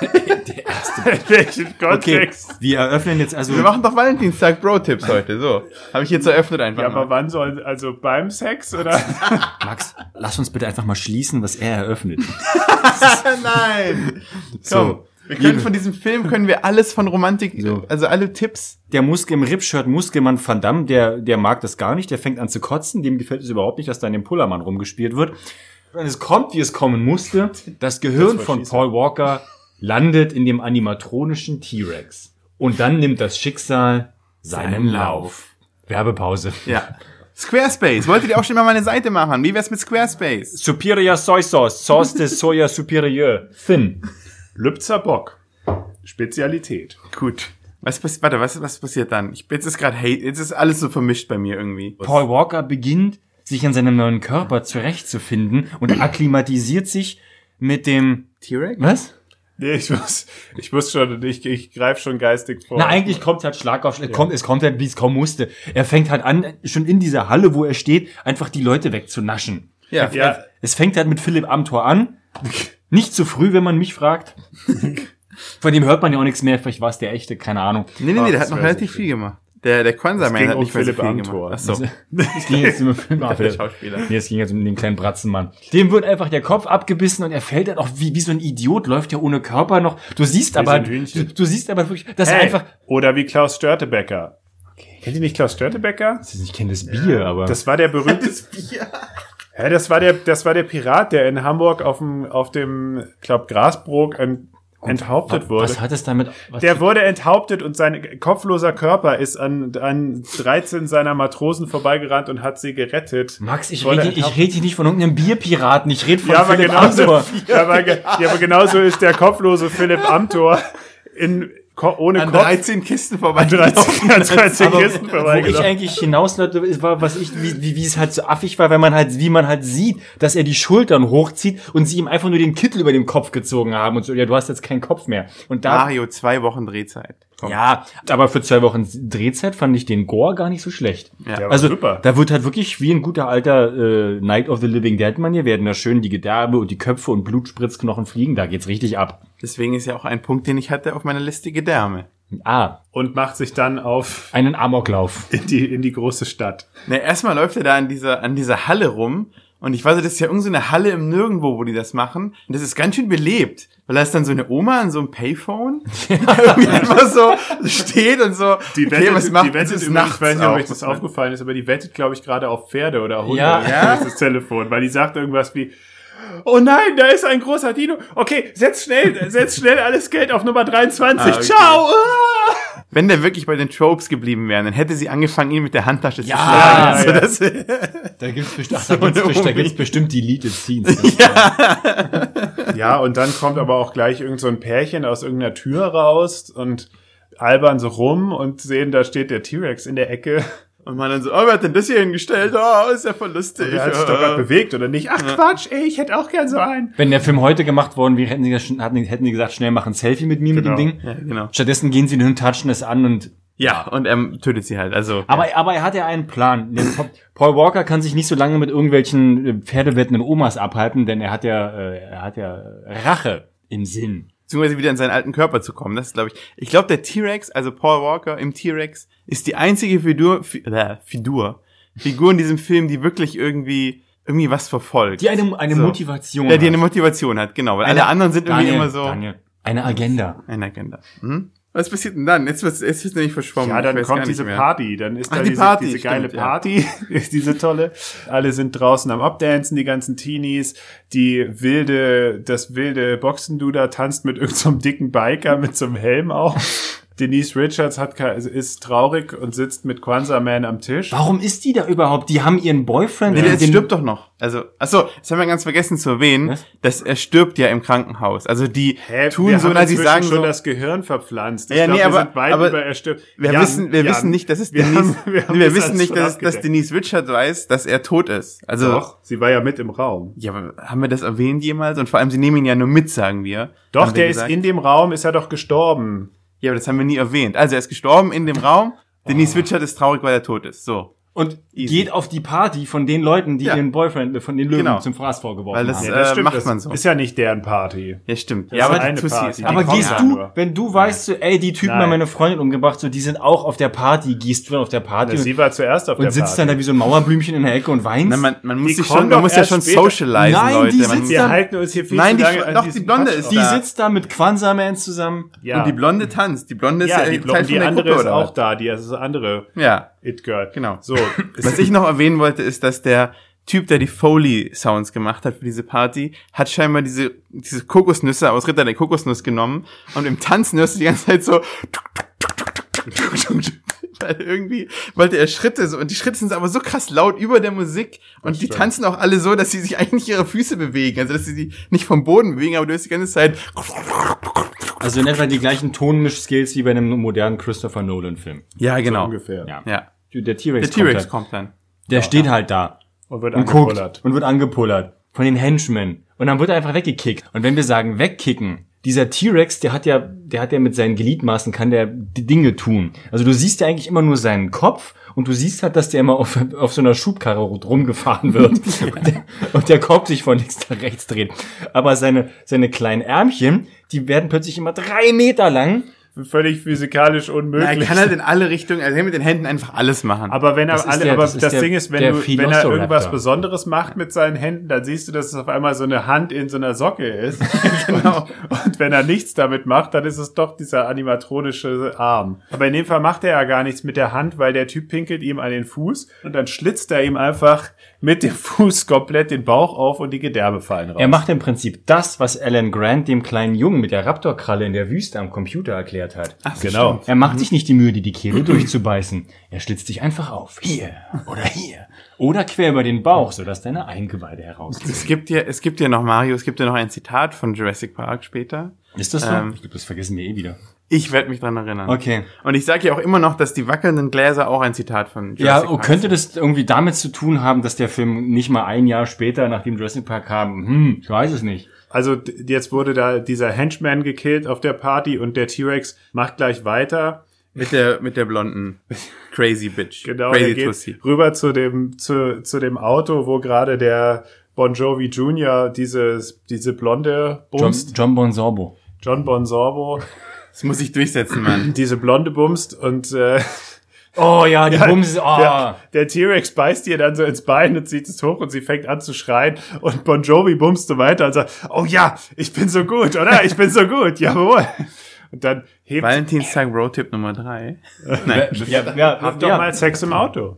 In <laughs> welchem Okay, Kontext? wir eröffnen jetzt also... Wir machen doch Valentinstag Bro-Tipps heute, so. Habe ich jetzt eröffnet einfach Ja, mal. aber wann soll, also beim Sex oder? <laughs> Max, lass uns bitte einfach mal schließen, was er eröffnet. <laughs> Nein! So, Komm, wir können von diesem Film, können wir alles von Romantik, So. also alle Tipps. der Muskel im Ripshirt, Muskelmann Van Damme, der, der mag das gar nicht, der fängt an zu kotzen, dem gefällt es überhaupt nicht, dass da in dem Pullermann rumgespielt wird. Und es kommt, wie es kommen musste. Das Gehirn Das von. Paul Walker landet in dem animatronischen T-Rex. Und dann nimmt das Schicksal seinen Seinen Lauf. Werbepause. Ja. Squarespace, wolltet ihr auch schon mal meine Seite machen? Wie wär's mit Squarespace? Superior Soy Sauce, Sauce de Soja Superior, thin. Lübzer Bock. Spezialität. Gut. Was passiert, warte, was, was passiert dann? Ich, jetzt ist gerade Hate, jetzt ist alles so vermischt bei mir irgendwie. Paul Walker beginnt, sich an seinem neuen Körper zurechtzufinden und akklimatisiert sich mit dem... T-Rex? Was? Nee, ich muss, ich muss schon, ich, ich greife schon geistig vor. Na, eigentlich kommt halt Schlag auf Schlag. Kommt, es kommt halt, wie es kommen musste. Er fängt halt an, schon in dieser Halle, wo er steht, einfach die Leute wegzunaschen. Ja. Ja, Es fängt halt mit Philipp Amthor an. <laughs> Nicht zu früh, wenn man mich fragt. <laughs> Von dem hört man ja auch nichts mehr. Vielleicht war es der echte, keine Ahnung. Nee, nee, nee, der das hat noch so relativ viel gemacht. Der, der ging hat nicht mehr so Philipp viel Amthor. gemacht. Ach so. Es <laughs> ging jetzt um Film. Ah, Der. Schauspieler. Nee, es ging jetzt um den kleinen Bratzenmann. <laughs> Dem wird einfach der Kopf abgebissen und er fällt dann auch wie, wie so ein Idiot, läuft ja ohne Körper noch. Du siehst aber, so ein du, du siehst aber wirklich, dass er hey, einfach, oder wie Klaus Störtebecker. Kennt ihr nicht Klaus Störtebecker? ich kenne das Bier, aber. Das war der berühmte, Bier. Ja, das war der, das war der Pirat, der in Hamburg auf dem, auf dem, glaub, Grasbrook ent, enthauptet wurde. was hat es damit, was Der wurde enthauptet und sein kopfloser Körper ist an, an 13 seiner Matrosen vorbeigerannt und hat sie gerettet. Max, ich rede, ich rede hier nicht von irgendeinem Bierpiraten, ich rede von Ja, aber Philipp genauso, Amthor. <laughs> ja, aber, ja, aber genauso ist der kopflose Philipp Amthor in, ko ohne An Kopf 13 Kisten vorbei. 13, an 13 <laughs> Aber Kisten wo ich vorbeigelaufen. eigentlich hinaus war, was ich, wie, wie, wie es halt so affig war, wenn man halt, wie man halt sieht, dass er die Schultern hochzieht und sie ihm einfach nur den Kittel über dem Kopf gezogen haben und so, ja, du hast jetzt keinen Kopf mehr. Und da, Mario, zwei Wochen Drehzeit. Komm. ja, aber für zwei Wochen Drehzeit fand ich den Gore gar nicht so schlecht. Ja. Also, super. da wird halt wirklich wie ein guter alter äh, Night of the Living Dead Manier werden da schön die Gedärme und die Köpfe und Blutspritzknochen fliegen, da geht's richtig ab. Deswegen ist ja auch ein Punkt, den ich hatte auf meiner Liste Gedärme. Ah, Und macht sich dann auf einen Amoklauf. in die, in die große Stadt. Na, erstmal läuft er da an dieser, an dieser Halle rum. Und ich weiß, das ist ja irgendeine so eine Halle im Nirgendwo, wo die das machen. Und das ist ganz schön belebt. Weil da ist dann so eine Oma an so einem Payphone, <laughs> die irgendwie einfach so steht und so, Die okay, wettet, was macht die wettet übrigens, nachts ich weiß nicht, ob euch das aufgefallen ist, aber die wettet, glaube ich, gerade auf Pferde oder Hunde. Ja. <laughs> Ja? Das Telefon, weil die sagt irgendwas wie, oh nein, da ist ein großer Dino. Okay, setz schnell, setz schnell alles Geld auf Nummer 23. Ah, okay. Ciao! Ah! Wenn der wirklich bei den Tropes geblieben wäre, dann hätte sie angefangen, ihn mit der Handtasche zu Ja, schlagen. ja, Also ja. Da gibt's, best Ach, da gibt's, da gibt's bestimmt <laughs> Deleted Scenes. <laughs> Ja, und dann kommt aber auch gleich irgend so ein Pärchen aus irgendeiner Tür raus und albern so rum und sehen, da steht der T-Rex in der Ecke Und man dann so, oh, wer hat denn das hier hingestellt? Oh, ist ja voll lustig. Der hat sich doch gerade bewegt, oder nicht? Ach Quatsch, ey, ich hätte auch gern so einen. Wenn der Film heute gemacht worden wäre, hätten sie, gesagt, hätten, hätten sie gesagt, schnell machen ein Selfie mit mir Genau. mit dem Ding. Ja, genau. Stattdessen gehen sie hin, touchen es an und Ja, und er tötet sie halt. Also, Aber, aber er hat ja einen Plan. Paul Walker kann sich nicht so lange mit irgendwelchen äh, pferdewettenden Omas abhalten, denn er hat ja, äh, er hat ja Rache im Sinn. Beziehungsweise wieder in seinen alten Körper zu kommen. Das ist, glaube ich, ich glaube, der T-Rex, also Paul Walker im T-Rex, ist die einzige Figur, Fi, äh, Figur, Figur in diesem Film, die wirklich irgendwie, irgendwie was verfolgt. Die eine, eine So. Motivation Ja, die eine. Motivation hat, genau. Weil Eine- alle anderen sind irgendwie Daniel, immer so Daniel, eine Agenda. eine Agenda. Hm? Was passiert denn dann? Jetzt jetzt wird's nämlich verschwommen. Ja, dann kommt diese mehr. Party, dann ist Ach, da die diese, Party, diese geile stimmt, ja. Party, <laughs> ist diese tolle. Alle sind draußen am Updancen, die ganzen Teenies. Die wilde, das wilde Boxenduder tanzt mit irgendeinem dicken Biker mit so einem Helm auf. Denise Richards hat, ist traurig und sitzt mit Kwanzaa Man am Tisch. Warum ist die da überhaupt? Die haben ihren Boyfriend. Nee, der stirbt doch noch. Also, achso, das haben wir ganz vergessen zu erwähnen, Was? dass er stirbt ja im Krankenhaus. Also die Hä, tun so, haben dass sie sagen schon so, das Gehirn verpflanzt. Ich Ja, glaub, nee, wir aber- aber über er stirbt. wir Jan, wissen, wir Jan, wissen nicht, dass es wir Denise, haben- wir haben wir das wissen nicht, dass, dass. Denise Richards weiß, dass er tot ist. Also, Doch, sie war ja mit im Raum. ja, aber haben wir das erwähnt jemals? Und vor allem, sie nehmen ihn ja nur mit, sagen wir. Doch, der ist gesagt. in dem Raum, ist er doch gestorben. Ja, aber das haben wir nie erwähnt. Also, er ist gestorben in dem Raum. Oh. Denise Richards ist traurig, weil er tot ist. So. Und Easy. geht auf die Party von den Leuten, die Ja. ihren Boyfriend von den Löwen Genau. zum Fraß vorgeworfen Weil das- haben. Ja, Ja, das Äh, stimmt, macht das man so. ist ja nicht deren Party. Ja, stimmt. Das ja, ist aber eine Party. ist Aber gehst ja du, nur. wenn du weißt, so, ey, die Typen Nein. haben meine Freundin umgebracht, so, die sind auch auf der Party, gehst du dann auf der Party Sie und, war zuerst auf und der sitzt Party. dann da wie so ein Mauerblümchen in der Ecke und weinst? Na, man, man muss Die sich schon, man muss ja schon später. socialisen, Nein, Leute. die Man, sitzt Wir dann- halten uns hier viel Nein, zu lange doch, die Blonde ist die da. sitzt da mit Quanza-Man zusammen. Ja. Und die Blonde tanzt. Die Blonde ist ja, die, andere ist auch da, die ist das andere Ja, It-Girl. genau. So, <coughs> Was ich noch erwähnen wollte, ist, dass der Typ, der die Foley-Sounds gemacht hat für diese Party, hat scheinbar diese, diese Kokosnüsse aus Ritter der Kokosnuss genommen und im Tanzen hörst du die ganze Zeit so <laughs> weil irgendwie wollte er Schritte so und die Schritte sind aber so krass laut über der Musik und die tanzen auch alle so, dass sie sich eigentlich ihre Füße bewegen, also dass sie sie nicht vom Boden bewegen, aber du hörst die ganze Zeit Also in etwa die gleichen Tonmisch-Skills wie bei einem modernen Christopher Nolan-Film. ja genau ungefähr. Ja. ja Der T-Rex der T-Rex kommt, kommt dann. Der steht halt da Und wird und angepullert. und wird angepullert von den Henchmen. Und dann wird er einfach weggekickt. Und wenn wir sagen wegkicken, dieser T-Rex, der hat ja, der hat ja mit seinen Gliedmaßen kann der die Dinge tun. Also du siehst ja eigentlich immer nur seinen Kopf und du siehst halt, dass der immer auf, auf so einer Schubkarre rumgefahren wird <laughs> <laughs> und, der, und der Kopf sich von links nach rechts dreht. Aber seine, seine kleinen Ärmchen, die werden plötzlich immer drei Meter lang Völlig physikalisch unmöglich. er kann halt in alle Richtungen, also er kann mit den Händen einfach alles machen. aber wenn er Das alle, der- aber das das, ist der- Ding ist, wenn du, wenn er irgendwas Besonderes macht mit seinen Händen, dann siehst du, dass es auf einmal so eine Hand in so einer Socke ist. <laughs> genau. Und wenn er nichts damit macht, dann ist es doch dieser animatronische Arm. Aber in dem Fall macht er ja gar nichts mit der Hand, weil der Typ pinkelt ihm an den Fuß und dann schlitzt er ihm einfach mit dem Fuß komplett den Bauch auf und die Gedärme fallen raus. Er macht im Prinzip das, was Alan Grant dem kleinen Jungen mit der Raptorkralle in der Wüste am Computer erklärt hat. Ach, so genau. Er macht sich nicht die Mühe, dir die Kehle <clears throat> durchzubeißen. Er schlitzt dich einfach auf. Hier oder hier. Oder quer über den Bauch, sodass deine Eingeweide herauskommen. Es gibt ja, es gibt ja noch Mario, es gibt ja noch ein Zitat von Jurassic Park später. Ist das so? Ähm, ich glaube, das vergessen wir eh wieder. Ich werde mich dran erinnern. Okay. Und ich sage ja auch immer noch, dass die wackelnden Gläser auch ein Zitat von Jurassic Ja, Park könnte sind. das irgendwie damit zu tun haben, dass der Film nicht mal ein Jahr später, nachdem Jurassic Park kam, hm, ich weiß es nicht. Also jetzt wurde da dieser Henchman gekillt auf der Party und der T-Rex macht gleich weiter. mit der mit der blonden <laughs> Crazy Bitch. Genau, Crazy geht Tussi. rüber zu dem, zu, zu dem Auto, wo gerade der Bon Jovi Jr. dieses, diese blonde John, bumst. John Bon Sorbo. John Bon Sorbo, <laughs> Das muss ich durchsetzen, Mann. <clears throat> diese blonde bumst und äh, <laughs> Oh ja, die <laughs> Bums, oh. der, der T-Rex beißt ihr dann so ins Bein und zieht es hoch und sie fängt an zu schreien und Bon Jovi bumst so weiter und sagt, oh ja, ich bin so gut, oder? Ich bin so gut, jawohl. Und dann hebt, Valentinstag Roadtip Nummer drei. <laughs> ja, ja, habt doch ja. mal Sex im Auto.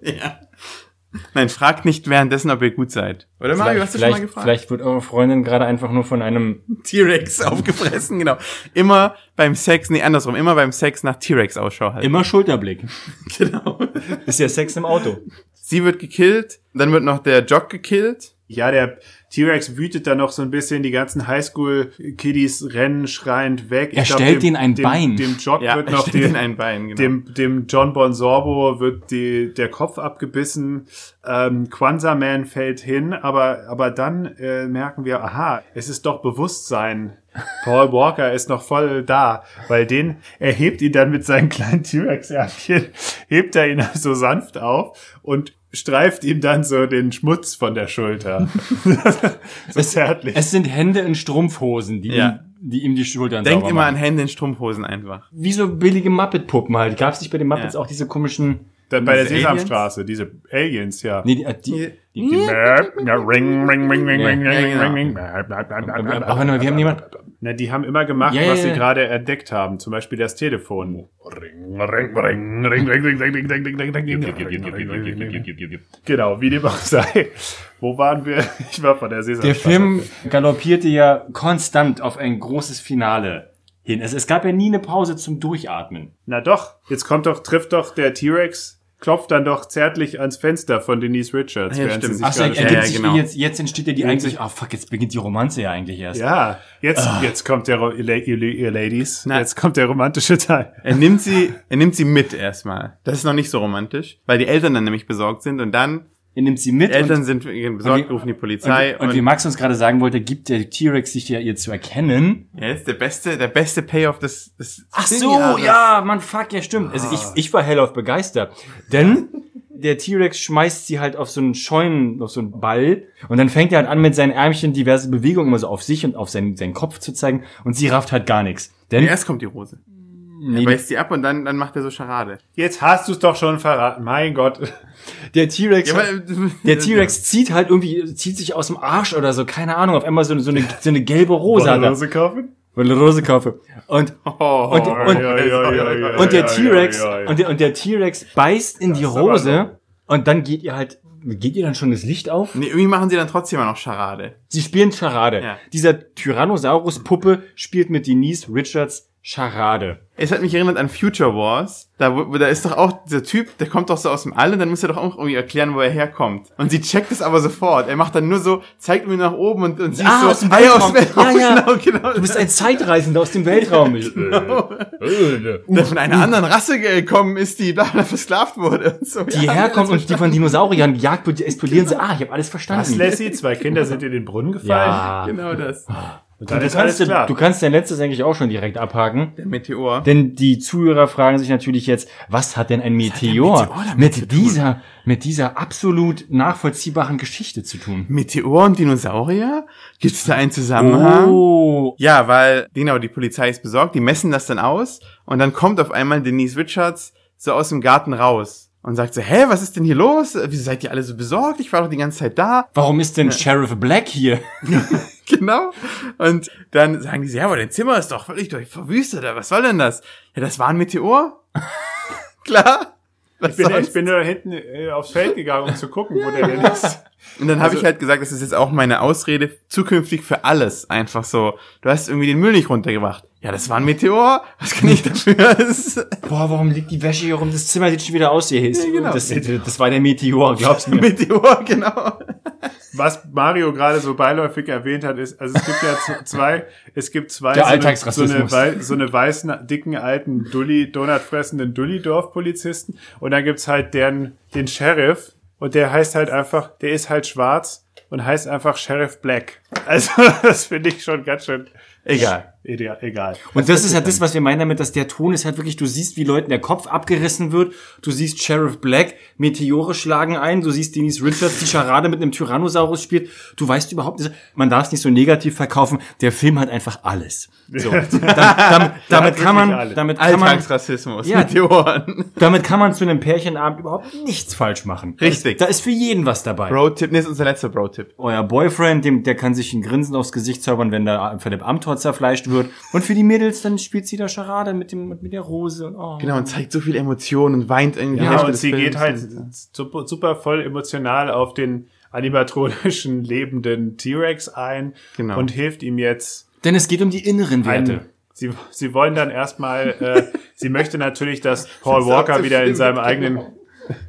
Nein, fragt nicht währenddessen, ob ihr gut seid. Oder Mario, hast du schon mal vielleicht, gefragt? vielleicht wird eure Freundin gerade einfach nur von einem T-Rex <laughs> aufgefressen, genau. Immer beim Sex, nee, andersrum, immer beim Sex nach T-Rex Ausschau halten. immer Schulterblick. <laughs> Genau. Ist ja Sex im Auto. Sie wird gekillt, dann wird noch der Jock gekillt. Ja, der, T-Rex wütet dann noch so ein bisschen, die ganzen Highschool-Kiddies rennen schreiend weg. Er stellt denen ein dem, Bein. Dem Jock Ja, wird noch ihnen ein Bein, genau. dem, dem John Bon Sorbo wird die, der Kopf abgebissen, ähm, Kwanzaa Man fällt hin, aber, aber dann äh, merken wir, aha, es ist doch Bewusstsein. Paul Walker ist noch voll da, weil den, er hebt ihn dann mit seinen kleinen T-Rex-Ärmchen, <laughs> hebt er ihn <laughs> so sanft auf und streift ihm dann so den Schmutz von der Schulter. <laughs> <laughs> so zärtlich. Es sind Hände in Strumpfhosen, die, Ja. ihm, die ihm die Schultern Denkt sauber immer machen. an Hände in Strumpfhosen einfach. Wie so billige Muppet-Puppen halt. Gab es nicht bei den Muppets Ja. auch diese komischen... dann bei der Sesamstraße, diese Aliens, ja. Nee, die, äh, die, Die ring, ring, ring, ring, ring, Ja, ring, genau. ring, ring. aber warte mal, wir haben niemand... Na, die haben immer gemacht, Ja, ja, was sie ja. gerade entdeckt haben. Zum Beispiel das Telefon. Ring, ring, ring, ring, ring, ring, ring, ring, ring, ring, ring, ring, ring, ring. Genau, wie dem auch sei. Wo waren wir? <laughs> Ich war von der Der Sesamstraße. Film galoppierte ja konstant auf ein großes Finale hin. Es, es gab ja nie eine Pause zum Durchatmen. Na doch, jetzt kommt doch, trifft doch der T-Rex, klopft dann doch zärtlich ans Fenster von Denise Richards, Ja, stimmt. gerade er ja, ja, genau. jetzt, jetzt entsteht ja die eigentlich, ah fuck, jetzt beginnt die Romanze ja eigentlich erst. Ja, jetzt, jetzt kommt der, ihr Ladies, Na. jetzt kommt der romantische Teil. Er nimmt sie, er nimmt sie mit erstmal. Das ist noch nicht so romantisch, weil die Eltern dann nämlich besorgt sind und dann Er nimmt sie mit die Eltern und, sind besorgt, und- rufen die Polizei und, und wie Max uns gerade sagen wollte, gibt der T-Rex sich ja ihr zu erkennen. ja, ist der beste, der beste Payoff des, des Ach so, ja, man, fuck, ja, stimmt. Also ich, ich war hellauf begeistert. Denn der T-Rex schmeißt sie halt auf so einen Scheunen, auf so einen Ball. Und dann fängt er halt an, mit seinen Ärmchen diverse Bewegungen immer so auf sich und auf seinen, seinen Kopf zu zeigen. Und sie rafft halt gar nichts. Denn, Erst kommt die Rose. Nee, Er beißt sie ab und dann, dann macht er so Scharade. Jetzt hast du es doch schon verraten, mein Gott. <laughs> der T-Rex, Ja, <laughs> der T-Rex <laughs> zieht halt irgendwie, zieht sich aus dem Arsch oder so, keine Ahnung, auf einmal so, eine- so eine, so eine gelbe Rose hat er. Rose kaufen? Weil eine Rose kaufe. Und, Oh, und, und, ja, ja, ja, ja, und der ja, T-Rex, ja, ja. und der, und der T-Rex beißt in die ist aber Rose und dann geht ihr halt, geht ihr dann schon das Licht auf? nee, irgendwie machen sie dann trotzdem immer noch Scharade. Sie spielen Charade. Ja. Dieser Tyrannosaurus-Puppe spielt mit Denise Richards Charade. Es hat mich erinnert an Future Wars. Da, wo, da ist doch auch dieser Typ, der kommt doch so aus dem All und dann muss er doch auch irgendwie erklären, wo er herkommt. Und sie checkt es aber sofort. Er macht dann nur so, zeigt mir nach oben und, und sie Ah, ist so, aus dem ah, ja, Weltraum. Ja, ja. <laughs> Genau, genau. Du bist ein Zeitreisender aus dem Weltraum. der <laughs> von einer anderen Rasse gekommen ist, die da <laughs> versklavt wurde. Und so. Die Ja, herkommt und die von Dinosauriern gejagt wird, die explodieren sie. Ah, ich habe alles Was, verstanden. Lassie? Zwei Kinder sind in den Brunnen gefallen? Ja. Genau das. Und dann Du ist alles kannst, klar. du kannst dein letztes eigentlich auch schon direkt abhaken. Der Meteor. Denn die Zuhörer fragen sich natürlich jetzt, was hat denn ein Meteor, Meteor mit dieser, mit dieser absolut nachvollziehbaren Geschichte zu tun? Meteor und Dinosaurier? Gibt es da einen Zusammenhang? Oh, Ja, weil, genau, die Polizei ist besorgt, die messen das dann aus und dann kommt auf einmal Denise Richards so aus dem Garten raus und sagt so, hä, was ist denn hier los? Wieso seid ihr alle so besorgt? Ich war doch die ganze Zeit da. warum ist denn Sheriff Black hier? <laughs> genau. Und dann sagen die so, ja, aber dein Zimmer ist doch völlig durch verwüstet. Was soll denn das? Ja, das war ein Meteor. <laughs> Klar. Was Ich bin, sonst? ich bin da hinten äh, aufs Feld gegangen, um zu gucken, wo der denn ist. Und dann habe Also- ich halt gesagt, das ist jetzt auch meine Ausrede zukünftig für alles. Einfach so, du hast irgendwie den Müll nicht runtergebracht. Ja, das war ein Meteor. Was kann ich dafür? Boah, warum liegt die Wäsche hier rum? Das Zimmer sieht schon wieder aus hier. Ja, genau. das, das war der Meteor, glaub's mir. Meteor, genau. Was Mario gerade so beiläufig erwähnt hat, ist, also es gibt ja zwei, es gibt zwei Der so, eine, so, eine, so eine weißen, dicken, alten Dulli, Donutfressenden Dulli-Dorf-Polizisten und dann gibt's halt deren, den Sheriff und der heißt halt einfach, der ist halt schwarz und heißt einfach Sheriff Black. Also, <laughs> das finde ich schon ganz schön Egal. Egal. Und das ist halt das, was wir meinen damit, dass der Ton ist halt wirklich, du siehst, wie Leuten der Kopf abgerissen wird, du siehst Sheriff Black, Meteore schlagen ein, du siehst Denise Richards, die Charade mit einem Tyrannosaurus spielt, du weißt überhaupt nicht, man darf es nicht so negativ verkaufen, der Film hat einfach alles. So, <laughs> da, damit, damit kann man, damit kann man, Alltagsrassismus, Ja. Meteoren. damit kann man zu einem Pärchenabend überhaupt nichts falsch machen. Richtig. Da ist für jeden was dabei. Bro-Tipp, nee, ist unser letzter Bro-Tipp. Euer Boyfriend, dem, der kann sich ein Grinsen aufs Gesicht zaubern, wenn der Philipp Amthor zerfleischt wird. Und für die Mädels, dann spielt sie da Charade mit dem, mit der Rose und, oh. Genau, und zeigt so viel Emotionen und weint irgendwie. Ja, und sie Films. geht halt super, super voll emotional auf den animatronischen <laughs> lebenden T-Rex ein Genau. und hilft ihm jetzt Denn es geht um die inneren Werte. ein, sie, sie wollen dann erstmal, äh, sie möchte natürlich, dass <laughs> Paul Walker wieder in seinem eigenen,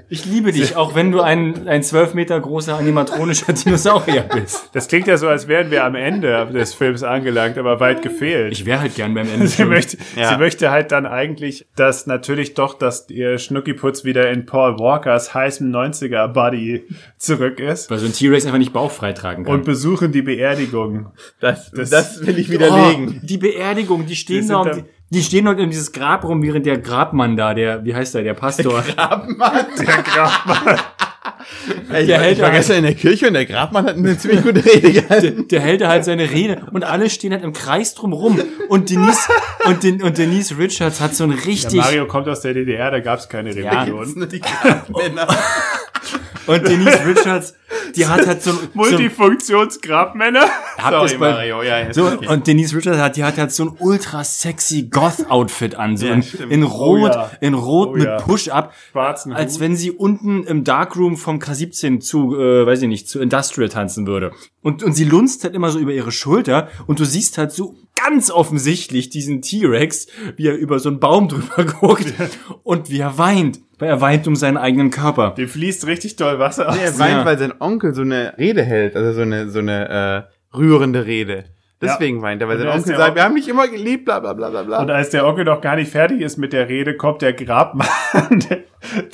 Ich liebe dich, auch wenn du ein, ein zwölf Meter großer animatronischer Dinosaurier bist. Das klingt ja so, als wären wir am Ende des Films angelangt, aber weit gefehlt. Ich wäre halt gern beim Ende. <laughs> Sie möchte, Ja. sie möchte halt dann eigentlich, dass natürlich doch, dass ihr Schnuckiputz wieder in Paul Walkers heißem 90er-Buddy zurück ist. Weil so ein T-Rex einfach nicht bauchfrei tragen kann. Und besuchen die Beerdigung. Das, Das- das, will ich widerlegen. Oh, die Beerdigung, die stehen da, um, da- die, stehen dort in dieses Grab rum, während der Grabmann da, der, wie heißt der, der Pastor. Grabmann. Der Grabmann. <laughs> <laughs> Ey, Der ich, hält ich war gestern in der Kirche und der Grabmann hat eine ziemlich gute Rede gehalten. der hält da halt seine Rede und alle stehen halt im Kreis drum rum. Und Denise, und, Den, und Denise Richards hat so ein Der richtig, Mario kommt aus der DDR, da gab es keine Ja. Religion. Nur die Grabmänner. und Denise Richards, die hat halt so, <laughs> so Multifunktionsgrabmänner. Sorry, bei- Mario. Ja, So, okay. und Denise Richards hat, die hat halt so ein ultra sexy Goth-Outfit an, so Ja, in, in Rot, Oh ja. in Rot Oh mit ja. Push-Up, als wenn sie unten im Darkroom vom K17 zu, äh, weiß ich nicht, zu Industrial tanzen würde. Und, und sie lunzt halt immer so über ihre Schulter und du siehst halt so ganz offensichtlich diesen T-Rex, wie er über so einen Baum <laughs> drüber guckt und wie er weint, weil er weint um seinen eigenen Körper. Dem fließt richtig doll Wasser aus. Nee, er weint, Ja. weil sein Onkel so eine Rede hält, also so eine, so eine äh, rührende Rede. Deswegen weint er, weil sein Onkel sagt, wir haben dich immer geliebt, bla bla bla bla bla. Und als der Onkel noch gar nicht fertig ist mit der Rede, kommt der Grabmann, <laughs> der,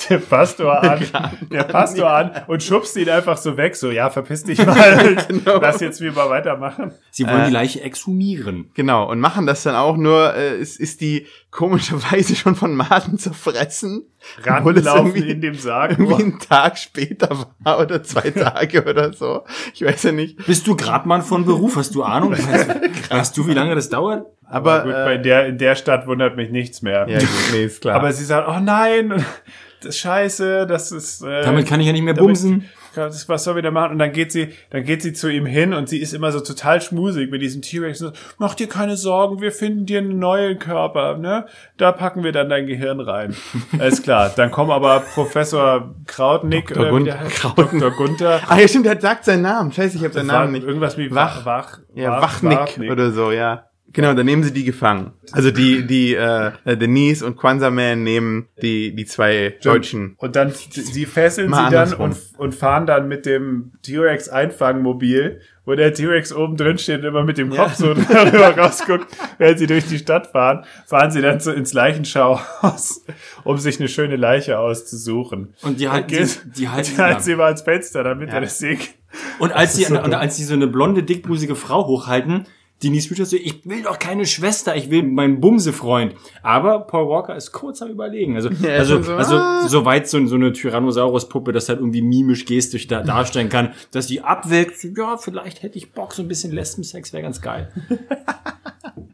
der Pastor an, <laughs> der Pastor an und schubst ihn einfach so weg, so, ja, verpiss dich mal, <laughs> Genau. <laughs> lass jetzt wir mal weitermachen. Sie wollen Äh. die Leiche exhumieren. Genau, und machen das dann auch nur, äh, ist, ist die komischerweise schon von Maden zerfressen. Ranlaufen irgendwie- in dem Sarg. Irgendwie einen Tag später war oder zwei Tage oder so. Ich weiß ja nicht. Bist du Grabmann von Beruf? Hast du Ahnung? Weißt, weißt du, wie lange das dauert? Aber, Gut, äh, bei der, in der Stadt wundert mich nichts mehr. ja, gut, nee, ist klar. Aber sie sagt, oh nein, <laughs> das ist scheiße, das ist, äh, Damit kann ich ja nicht mehr damit- bumsen. Das, was soll wir da machen? Und dann geht sie, dann geht sie zu ihm hin und sie ist immer so total schmusig mit diesem T-Rex. und so, Mach dir keine Sorgen, wir finden dir einen neuen Körper, ne? Da packen wir dann dein Gehirn rein. <laughs> Alles klar. Dann kommen aber Professor Krautnick, Dr. Gun- Krautnick. Dr. Gunther. <laughs> ah, ja, stimmt, der sagt seinen Namen. Scheiße, ich habe seinen Namen nicht. Irgendwas wie Wach- Wach, Wach, Ja, Wach- Wachnick Wachnick. oder so, ja. Genau, dann nehmen sie die gefangen. Also die, die, äh, Denise und Kwanzaa Man nehmen die, die zwei Deutschen. Und dann, sie fesseln Mal sie dann und, und fahren dann mit dem T-Rex Einfangmobil, wo der T-Rex oben drin steht und immer mit dem Kopf so <laughs> darüber rausguckt, während sie durch die Stadt fahren, fahren sie dann so ins Leichenschauhaus, <laughs> um sich eine schöne Leiche auszusuchen. Und die halten Geht- sie, die halten Die sie halten sie mal ans Fenster, damit Ja. er das sieht. Und als sie, so und als sie so eine blonde, dickbusige Frau hochhalten, Denise Richards so, ich will doch keine Schwester, ich will meinen Bumsefreund. Aber Paul Walker ist kurz am überlegen. Also, Ja, also, so, also, ah. soweit so, so eine Tyrannosaurus-Puppe das halt irgendwie mimisch gestisch da, darstellen kann, dass die abwirkt, ja, vielleicht hätte ich Bock, so ein bisschen Lesbensex wäre ganz geil. <laughs>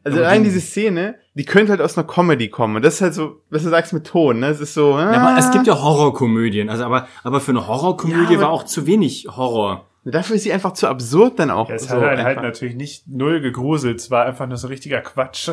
Also allein diese Szene, die könnte halt aus einer Comedy kommen. Und das ist halt so, was du sagst mit Ton, ne? Es ist so, ah, Ja, aber es gibt ja Horrorkomödien, also aber, aber für eine Horrorkomödie Ja, aber- war auch zu wenig Horror. Dafür ist sie einfach zu absurd dann auch. Es so hat einen halt natürlich nicht null gegruselt, es war einfach nur so richtiger Quatsch.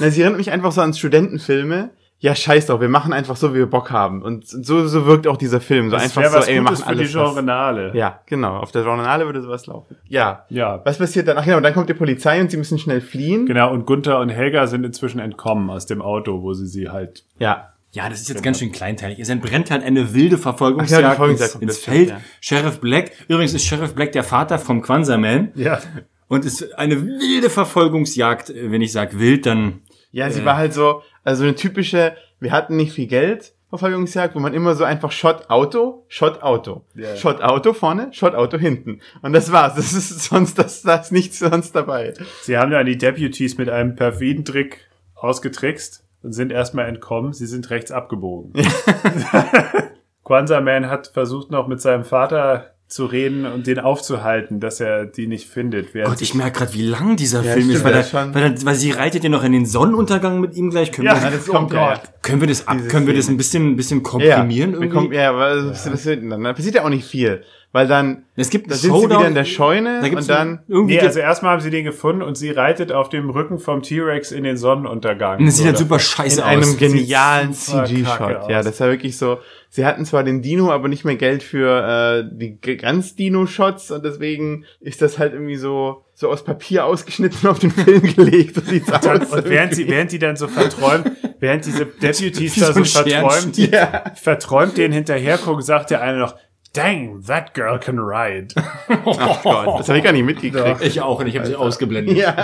Na, sie erinnert mich einfach so an Studentenfilme. Ja, scheiß drauf, wir machen einfach so, wie wir Bock haben. Und so, so wirkt auch dieser Film. So Das einfach so, ey, wir machen für die alles. was- Genrenale. Ja, genau. Auf der Journale würde sowas laufen. Ja. ja. Was passiert dann? Ach genau, dann kommt die Polizei und sie müssen schnell fliehen. Genau, und Gunther und Helga sind inzwischen entkommen aus dem Auto, wo sie sie halt Ja. Ja, das ist jetzt ganz schön kleinteilig. Es entbrennt halt eine wilde Verfolgungsjagd ja, die Verfolgungsjagd ins, ins das Feld. ja. Sheriff Black, übrigens ist Sheriff Black der Vater vom Kwanzaa Man. Ja. Und ist eine wilde Verfolgungsjagd. Wenn ich sag wild, dann Ja, sie war halt so, also eine typische, wir hatten nicht viel Geld, Verfolgungsjagd, wo man immer so einfach Shot Auto, Shot Auto, Ja. Shot Auto vorne, Shot Auto hinten. Und das war's. Das ist sonst, das, da ist nichts sonst dabei. Sie haben dann die Deputies mit einem perfiden Trick ausgetrickst und sind erstmal entkommen. Sie sind rechts abgebogen. <laughs> <laughs> Kwanzaa Man hat versucht noch mit seinem Vater zu reden und den aufzuhalten, dass er die nicht findet. während Gott, ich merke gerade, wie lang dieser Ja, Film ist, weil, er, weil, er, weil sie reitet ja noch in den Sonnenuntergang mit ihm gleich. Können, Ja, wir, das kommt ja. Gott. können wir das ab, können wir das ein bisschen, ein bisschen Ja, komprimieren wir irgendwie? kommen, ja, aber was, was wird denn dann? Da passiert ja auch nicht viel. Weil dann, es gibt da sind sie Showdown. wieder in der Scheune und dann, irgendwie Nee, also erstmal haben sie den gefunden und sie reitet auf dem Rücken vom T-Rex in den Sonnenuntergang. das sieht halt super scheiße in einem aus. genialen super kacke CG-Shot. Ja, das war wirklich so. Sie hatten zwar den Dino, aber nicht mehr Geld für äh, die ganz Dino-Shots und deswegen ist das halt irgendwie so so aus Papier ausgeschnitten auf den Film <laughs> gelegt. So sieht's aus. und während sie, während die dann so verträumt, während diese <laughs> Deputies da so so verträumt, Scherenschnitt. verträumt denen hinterher gucken, sagt der eine noch, dang, that girl can ride. <laughs> Ach Gott, das habe ich gar nicht mitgekriegt. Ich auch, und ich habe sie ausgeblendet. Ja.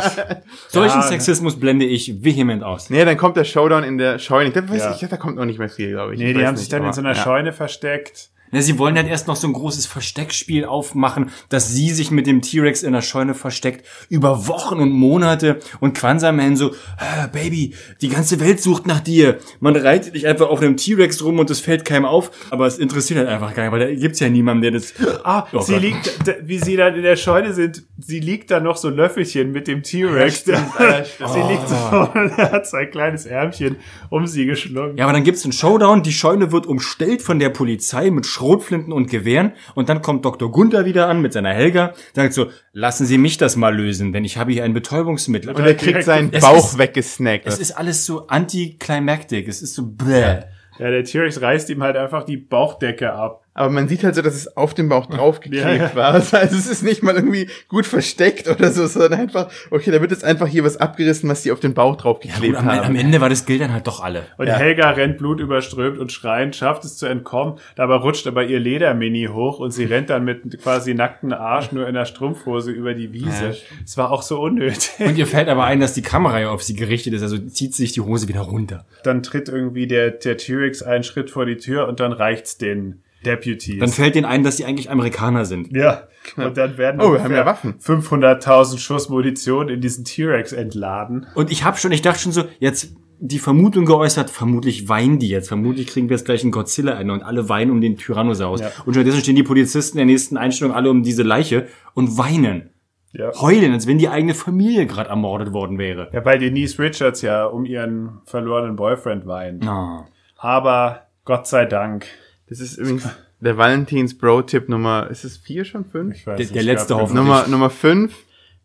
Solchen Ja. Sexismus blende ich vehement aus. Nee, dann kommt der Showdown in der Scheune. Ich, weiß, Ja. ich, da kommt noch nicht mehr viel, glaube ich. Nee, ich die haben nicht, sich dann in aber- so einer ja. Scheune versteckt. Na, sie wollen dann erst noch so ein großes Versteckspiel aufmachen, dass sie sich mit dem T-Rex in der Scheune versteckt, über Wochen und Monate und Quansaman so, ah, Baby, die ganze Welt sucht nach dir. Man reitet dich einfach auf einem T-Rex rum und es fällt keinem auf, aber es interessiert halt einfach keinen, weil da gibt's ja niemanden, der das... <laughs> Ah, Oh sie Gott. liegt, wie sie dann in der Scheune sind, sie liegt da noch so ein Löffelchen mit dem T-Rex. Ja, stimmt. <laughs> sie liegt so <laughs> und er hat sein kleines Ärmchen um sie geschlungen. Ja, aber dann gibt's einen Showdown, die Scheune wird umstellt von der Polizei mit Schrotflinten und Gewehren und dann kommt Dr. Gunther wieder an mit seiner Helga, sagt so, lassen Sie mich das mal lösen, denn ich habe hier ein Betäubungsmittel. Und er kriegt seinen Es Bauch ist- weggesnackt. Es ist alles so antiklimaktik. Es ist so bläh. Ja, der T-Rex reißt ihm halt einfach die Bauchdecke ab. Aber man sieht halt so, dass es auf dem Bauch draufgeklebt Ja, ja. war. Also es ist nicht mal irgendwie gut versteckt oder so, sondern einfach, okay, da wird jetzt einfach hier was abgerissen, was die auf den Bauch Ja, draufgeklebt gut, am, am haben. Ende war das Gilt dann halt doch alle. Und Ja. Helga rennt blutüberströmt und schreiend, schafft es zu entkommen. Dabei rutscht aber ihr Ledermini hoch und sie rennt dann mit quasi nackten Arsch nur in der Strumpfhose über die Wiese. Ja. Es war auch so unnötig. Und ihr fällt aber ein, dass die <laughs> Kamera ja auf sie gerichtet ist, also zieht sich die Hose wieder runter. Dann tritt irgendwie der, der T-Rex einen Schritt vor die Tür und dann reicht's den Deputies. Dann fällt denen ein, dass sie eigentlich Amerikaner sind. ja, und dann werden Oh, wir haben ja Waffen. 500.000 Schuss Munition in diesen T-Rex entladen. Und ich hab schon, ich dachte schon so, jetzt die Vermutung geäußert, vermutlich weinen die jetzt. Vermutlich kriegen wir jetzt gleich einen Godzilla ein und alle weinen um den Tyrannosaurus. Ja. Und stattdessen stehen die Polizisten in der nächsten Einstellung alle um diese Leiche und weinen. Ja. Heulen, als wenn die eigene Familie gerade ermordet worden wäre. Ja, weil Denise Richards ja um ihren verlorenen Boyfriend weint. Ah. Aber Gott sei Dank. Das ist übrigens der Valentins Bro-Tipp Nummer, ist es vier schon fünf? Ich weiß Der- nicht, der ich letzte Hoffnung. Nummer, Nummer fünf.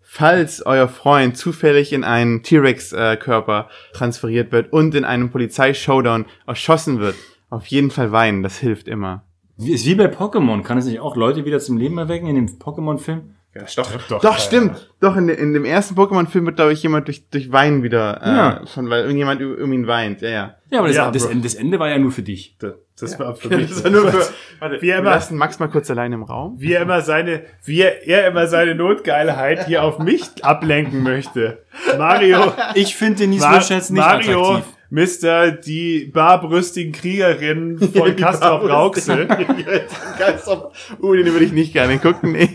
Falls euer Freund zufällig in einen T-Rex-Körper transferiert wird und in einem Polizei-Showdown erschossen wird, auf jeden Fall weinen, das hilft immer. Wie- Ist wie bei Pokémon. Kann es nicht auch Leute wieder zum Leben erwecken in dem Pokémon-Film? Doch, doch, doch, ja, stimmt. Doch, in, in dem ersten Pokémon-Film wird, glaube ich, jemand durch, durch Weinen wieder, äh, Ja. von, weil irgendjemand um ihn weint. Ja, ja. Ja, aber das, Ja, das. Ende, das Ende war ja nur für dich. Das, das war für <laughs> mich. Das war nur für, warte, Wie wir immer- lassen Max mal kurz allein im Raum. wie er immer seine, wie er, er immer seine Notgeilheit hier auf mich ablenken möchte. Mario, <laughs> Ich finde Denise Ma Richards nicht Mario, attraktiv. Mr. die barbrüstigen Kriegerin von <laughs> Castrop Rauxel. Castrop, uh, den würde ich nicht gerne gucken, nee.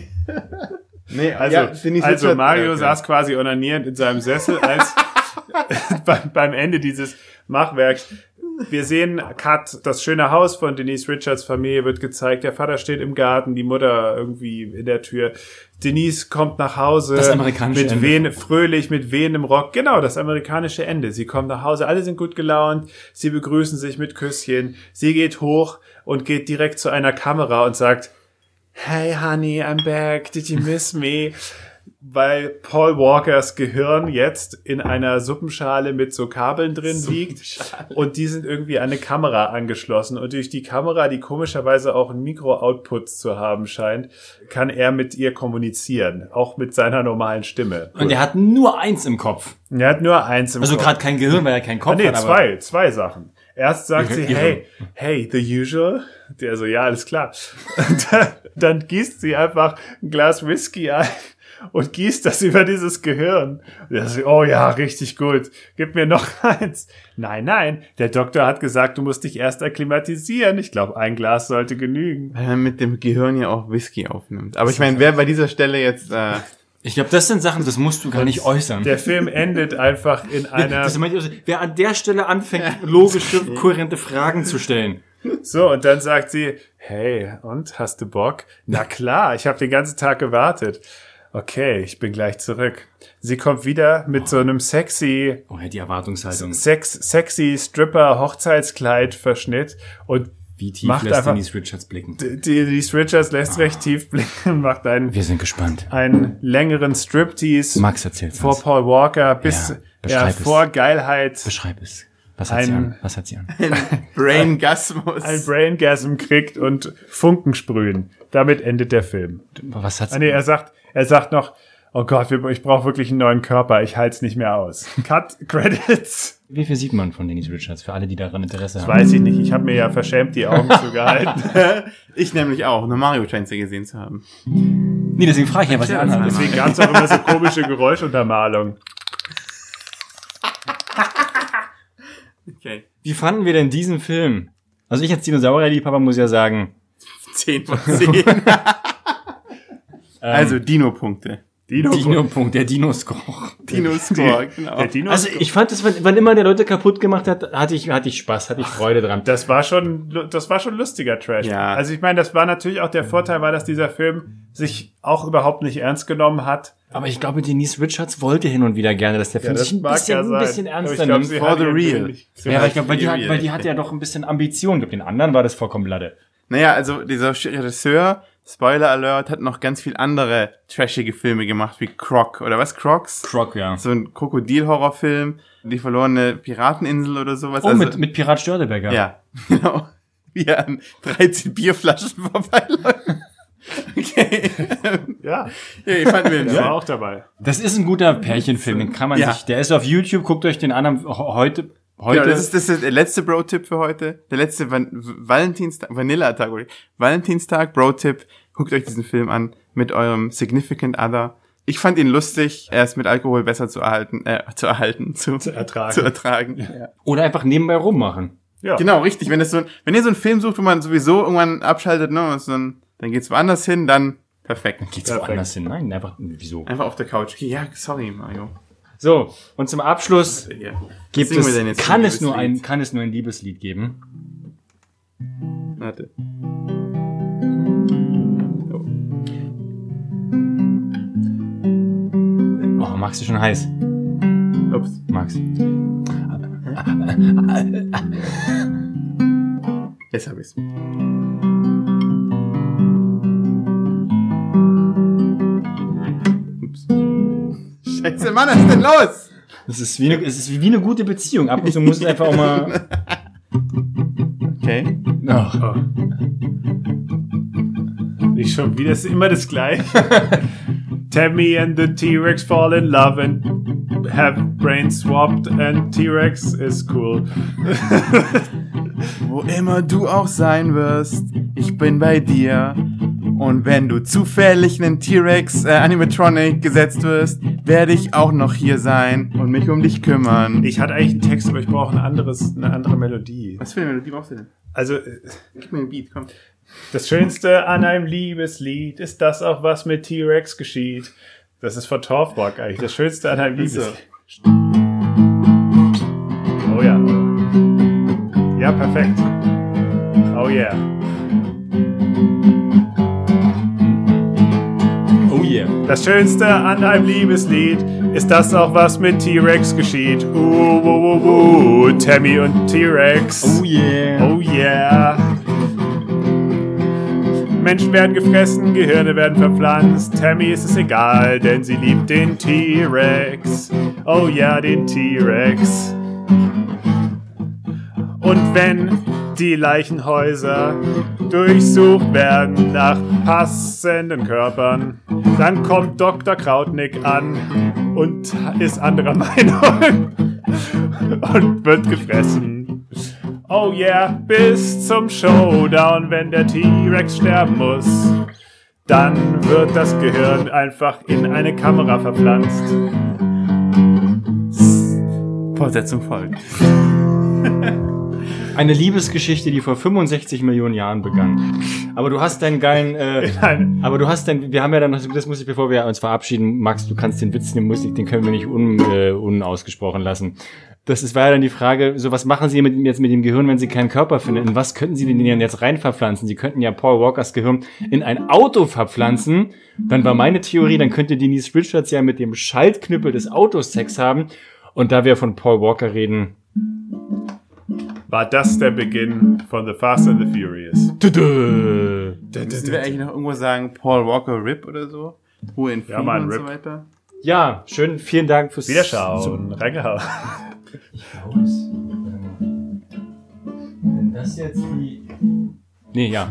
Nee, Also, ja, also Richards- Mario okay. saß quasi onanierend in seinem Sessel als <laughs> <laughs> beim, beim Ende dieses Machwerks. Wir sehen Cut, das schöne Haus von Denise Richards Familie wird gezeigt. Der Vater steht im Garten, die Mutter irgendwie in der Tür. Denise kommt nach Hause Das amerikanische mit Ende. wehen, fröhlich mit wehendem Rock. Genau, das amerikanische Ende. Sie kommt nach Hause, alle sind gut gelaunt. Sie begrüßen sich mit Küsschen. Sie geht hoch und geht direkt zu einer Kamera und sagt, Hey honey, I'm back. Did you miss me? Weil Paul Walkers Gehirn jetzt in einer Suppenschale mit so Kabeln drin liegt und die sind irgendwie an eine Kamera angeschlossen und durch die Kamera, die komischerweise auch ein Mikro-Output zu haben scheint, kann er mit ihr kommunizieren, auch mit seiner normalen Stimme. Und er hat nur eins im Kopf. Er hat nur eins im Also Kopf. gerade kein Gehirn, weil er keinen Kopf Ah, nee, hat. Aber zwei, zwei Sachen. Erst sagt sie, hey, hey, the usual. Der so, ja, alles klar. <laughs> Dann, dann gießt sie einfach ein Glas Whisky ein und gießt das über dieses Gehirn. Und er so, oh ja, richtig gut. Gib mir noch <laughs> eins. Nein, nein, der Doktor hat gesagt, du musst dich erst akklimatisieren. Ich glaube, ein Glas sollte genügen. Weil man mit dem Gehirn ja auch Whisky aufnimmt. Aber ich meine, wer bei dieser Stelle jetzt, äh, ich glaube, das sind Sachen, das musst du gar nicht äußern. Der Film endet einfach in einer das also, wer an der Stelle anfängt, logische, kohärente Fragen zu stellen. So, und dann sagt sie, hey, und, hast du Bock? Na klar, ich habe den ganzen Tag gewartet. Okay, ich bin gleich zurück. Sie kommt wieder mit so einem sexy, Oh, die Erwartungshaltung. sex, sexy Stripper-Hochzeitskleid-Verschnitt und Wie tief Macht lässt einfach- Denise Richards blicken? die, die Richards lässt recht tief blicken, macht einen, Wir sind gespannt. einen längeren Striptease Max erzählt vor uns. Paul Walker, bis Ja, er es. vor Geilheit Beschreib es. Was hat sie Ein- an? Was hat sie an? Brain Gasmus. ein Braingasm kriegt und Funken sprühen. Damit endet der Film. Was hat sie Ah, nee, er sagt, er sagt noch, oh Gott, ich brauche wirklich einen neuen Körper, ich halte es nicht mehr aus. Cut <laughs> Credits. Wie viel sieht man von Dennis Richards? Für alle, die daran Interesse Das haben. weiß ich nicht. Ich habe mir ja verschämt die Augen zugehalten. <laughs> ich nämlich auch. Nur Mario scheint sie gesehen zu haben. Nee, deswegen frage ich ja, was ihr anhabt. Deswegen gab es auch immer so komische Geräuschuntermalung. <laughs> Okay. Wie fanden wir denn diesen Film? Also ich als Dinosaurierliebhaber muss ja sagen, 10 von 10. <laughs> also Dino-Punkte. Dino, Dino-Punkt, der Dino-Score. Dino-Score, <laughs> genau. Der Dino Also ich fand das, wann, immer der Leute kaputt gemacht hat, hatte ich, hatte ich Spaß, hatte ich Freude dran. das war schon, das war schon lustiger Trash. Ja. Also ich meine, das war natürlich auch der Vorteil, war, dass dieser Film sich auch überhaupt nicht ernst genommen hat. Aber ich glaube, Denise Richards wollte hin und wieder gerne, dass der Film sich ein bisschen, ein bisschen ernster nimmt. For hat the real. Ja, hat- weil ich glaube, weil die, hat, weil die hatte ja doch ein bisschen Ambition. Ich glaube, den anderen war das vollkommen Latte. Naja, also dieser Regisseur, Spoiler Alert, hat noch ganz viel andere trashige Filme gemacht, wie Croc, oder was? Crocs? Croc, ja. So ein Krokodil-Horrorfilm, die verlorene Pirateninsel oder sowas. Oh, also, mit, mit Pirat Störtebecker. Ja, <laughs> genau. Wie er an 13 Bierflaschen <laughs> vorbeiläuft. Okay. Ja, ja, ich fand mir den der war ja. auch dabei. Das ist ein guter Pärchenfilm, den kann man Ja. sich, der ist auf YouTube, guckt euch den an heute, heute. Genau, das ist, das ist der letzte Bro-Tipp für heute. Der letzte Van Valentinstag, Vanilla-Tag, oder? Valentinstag, Bro-Tipp. Guckt euch diesen Film an mit eurem Significant Other. Ich fand ihn lustig. Er ist mit Alkohol besser zu erhalten, äh, zu erhalten, zu, zu ertragen. Zu ertragen. Ja. Oder einfach nebenbei rummachen. Ja. Genau, richtig. Wenn es so, wenn ihr so einen Film sucht, wo man sowieso irgendwann abschaltet, ne, und so ein, dann geht's woanders hin, dann perfekt. Geht's Perfekt. woanders hin? Nein, einfach, wieso? Einfach auf der Couch. Okay, ja, sorry, Mario. So, und zum Abschluss Ja. gibt es, kann ein es nur ein, Liebeslied? kann es nur ein Liebeslied geben? Warte. Oh, Max ist schon heiß. Ups. Max. Jetzt hab ich's. Scheiße, Mann, was ist denn los? Das ist wie eine, es ist wie eine gute Beziehung. Ab und zu muss es einfach auch mal, Okay. ach, Oh. Nicht schon wieder, es ist immer das gleiche. <laughs> Tammy and the T-Rex fall in love and have brains swapped and T-Rex is cool. <laughs> <laughs> Wo immer du auch sein wirst, ich bin bei dir. Und wenn du zufällig einen T-Rex äh, Animatronic gesetzt wirst, werde ich auch noch hier sein und mich um dich kümmern. Ich hatte eigentlich einen Text, aber ich brauche ein anderes, eine andere Melodie. Was für eine Melodie brauchst du denn? Also, äh, Gib mir einen Beat, komm. das Schönste an einem Liebeslied ist das auch, was mit T-Rex geschieht. Das ist von Torfrock eigentlich. Das Schönste an einem. Liebeslied. Oh ja. Ja, perfekt. Oh yeah. Das Schönste an einem Liebeslied ist das auch, was mit T-Rex geschieht. Uh, uh, uh, uh, Tammy und T-Rex. Oh yeah. Oh yeah. Menschen werden gefressen, Gehirne werden verpflanzt. Tammy ist es egal, denn sie liebt den T-Rex. Oh ja, den T-Rex. Und wenn die Leichenhäuser durchsucht werden nach passenden Körpern, dann kommt Dr. Krautnick an und ist anderer <laughs> Meinung und wird gefressen. Oh yeah, bis zum Showdown, wenn der T-Rex sterben muss. Dann wird das Gehirn einfach in eine Kamera verpflanzt. Fortsetzung folgt. <laughs> Eine Liebesgeschichte, die vor 65 Millionen Jahren begann. Aber du hast deinen geilen, äh, <laughs> Nein, aber du hast dein, wir haben ja dann noch, das muss ich, bevor wir uns verabschieden, Max, du kannst den Witz, den muss ich, den können wir nicht un, äh, unausgesprochen lassen. Das ist, war ja dann die Frage, so was machen Sie mit, jetzt mit dem Gehirn, wenn Sie keinen Körper finden? In was könnten Sie denn jetzt rein verpflanzen? Sie könnten ja Paul Walkers Gehirn in ein Auto verpflanzen. Dann war meine Theorie, dann könnte Denise Richards ja mit dem Schaltknüppel des Autos Sex haben. Und da wir von Paul Walker reden, war das der Beginn von The Fast and the Furious. Müssen wir eigentlich noch irgendwo sagen, Paul Walker Rip oder so? Ruhe in Frieden Mann, und Rip. so weiter? ja, schön, vielen Dank fürs Wiederschauen. Reingehauen. Wenn das jetzt die. Nee, ja.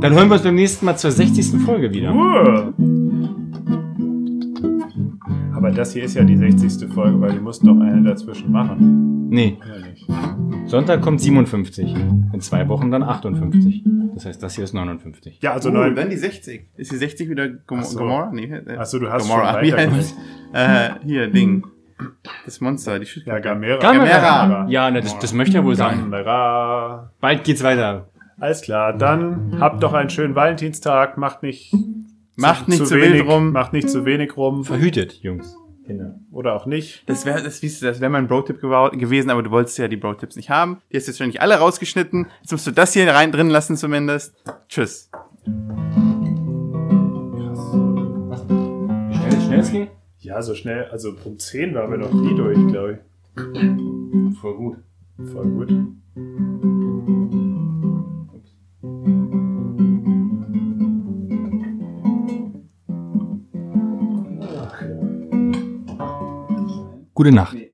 Dann hören wir uns beim nächsten Mal zur 60. Folge wieder. Uh. Aber das hier ist ja die 60. Folge, weil wir mussten noch eine dazwischen machen. Nee. Sonntag kommt 57. In zwei Wochen dann 58. Das heißt, das hier ist 59. Ja, also oh, neun. dann die 60. Ist die 60 wieder Gom Ach so. Gomorra? Nee, äh, Ach so, du hast Gomorra. schon heißt <laughs> äh, Hier, Ding. Das Monster, die Ja, Schildkröte. Gamera. Gamera. Ja, ne, das, das möchte ja wohl sein. Gamera. Bald geht's weiter. Alles klar, dann habt doch einen schönen Valentinstag, macht nicht Macht nicht zu wenig, wild rum. macht nicht zu wenig rum Verhütet, Jungs. Kinder. oder auch nicht. Das wäre das, das wär mein Bro-Tipp gewesen, aber du wolltest ja die Bro-Tipps nicht haben. Die hast du jetzt schon nicht alle rausgeschnitten. Jetzt musst du das hier rein drin lassen zumindest. Tschüss. Schnell, schnell es ging? Ja, so schnell, also Punkt 10 waren wir noch nie durch, glaube Voll gut. ich. Voll gut. Gute Nacht.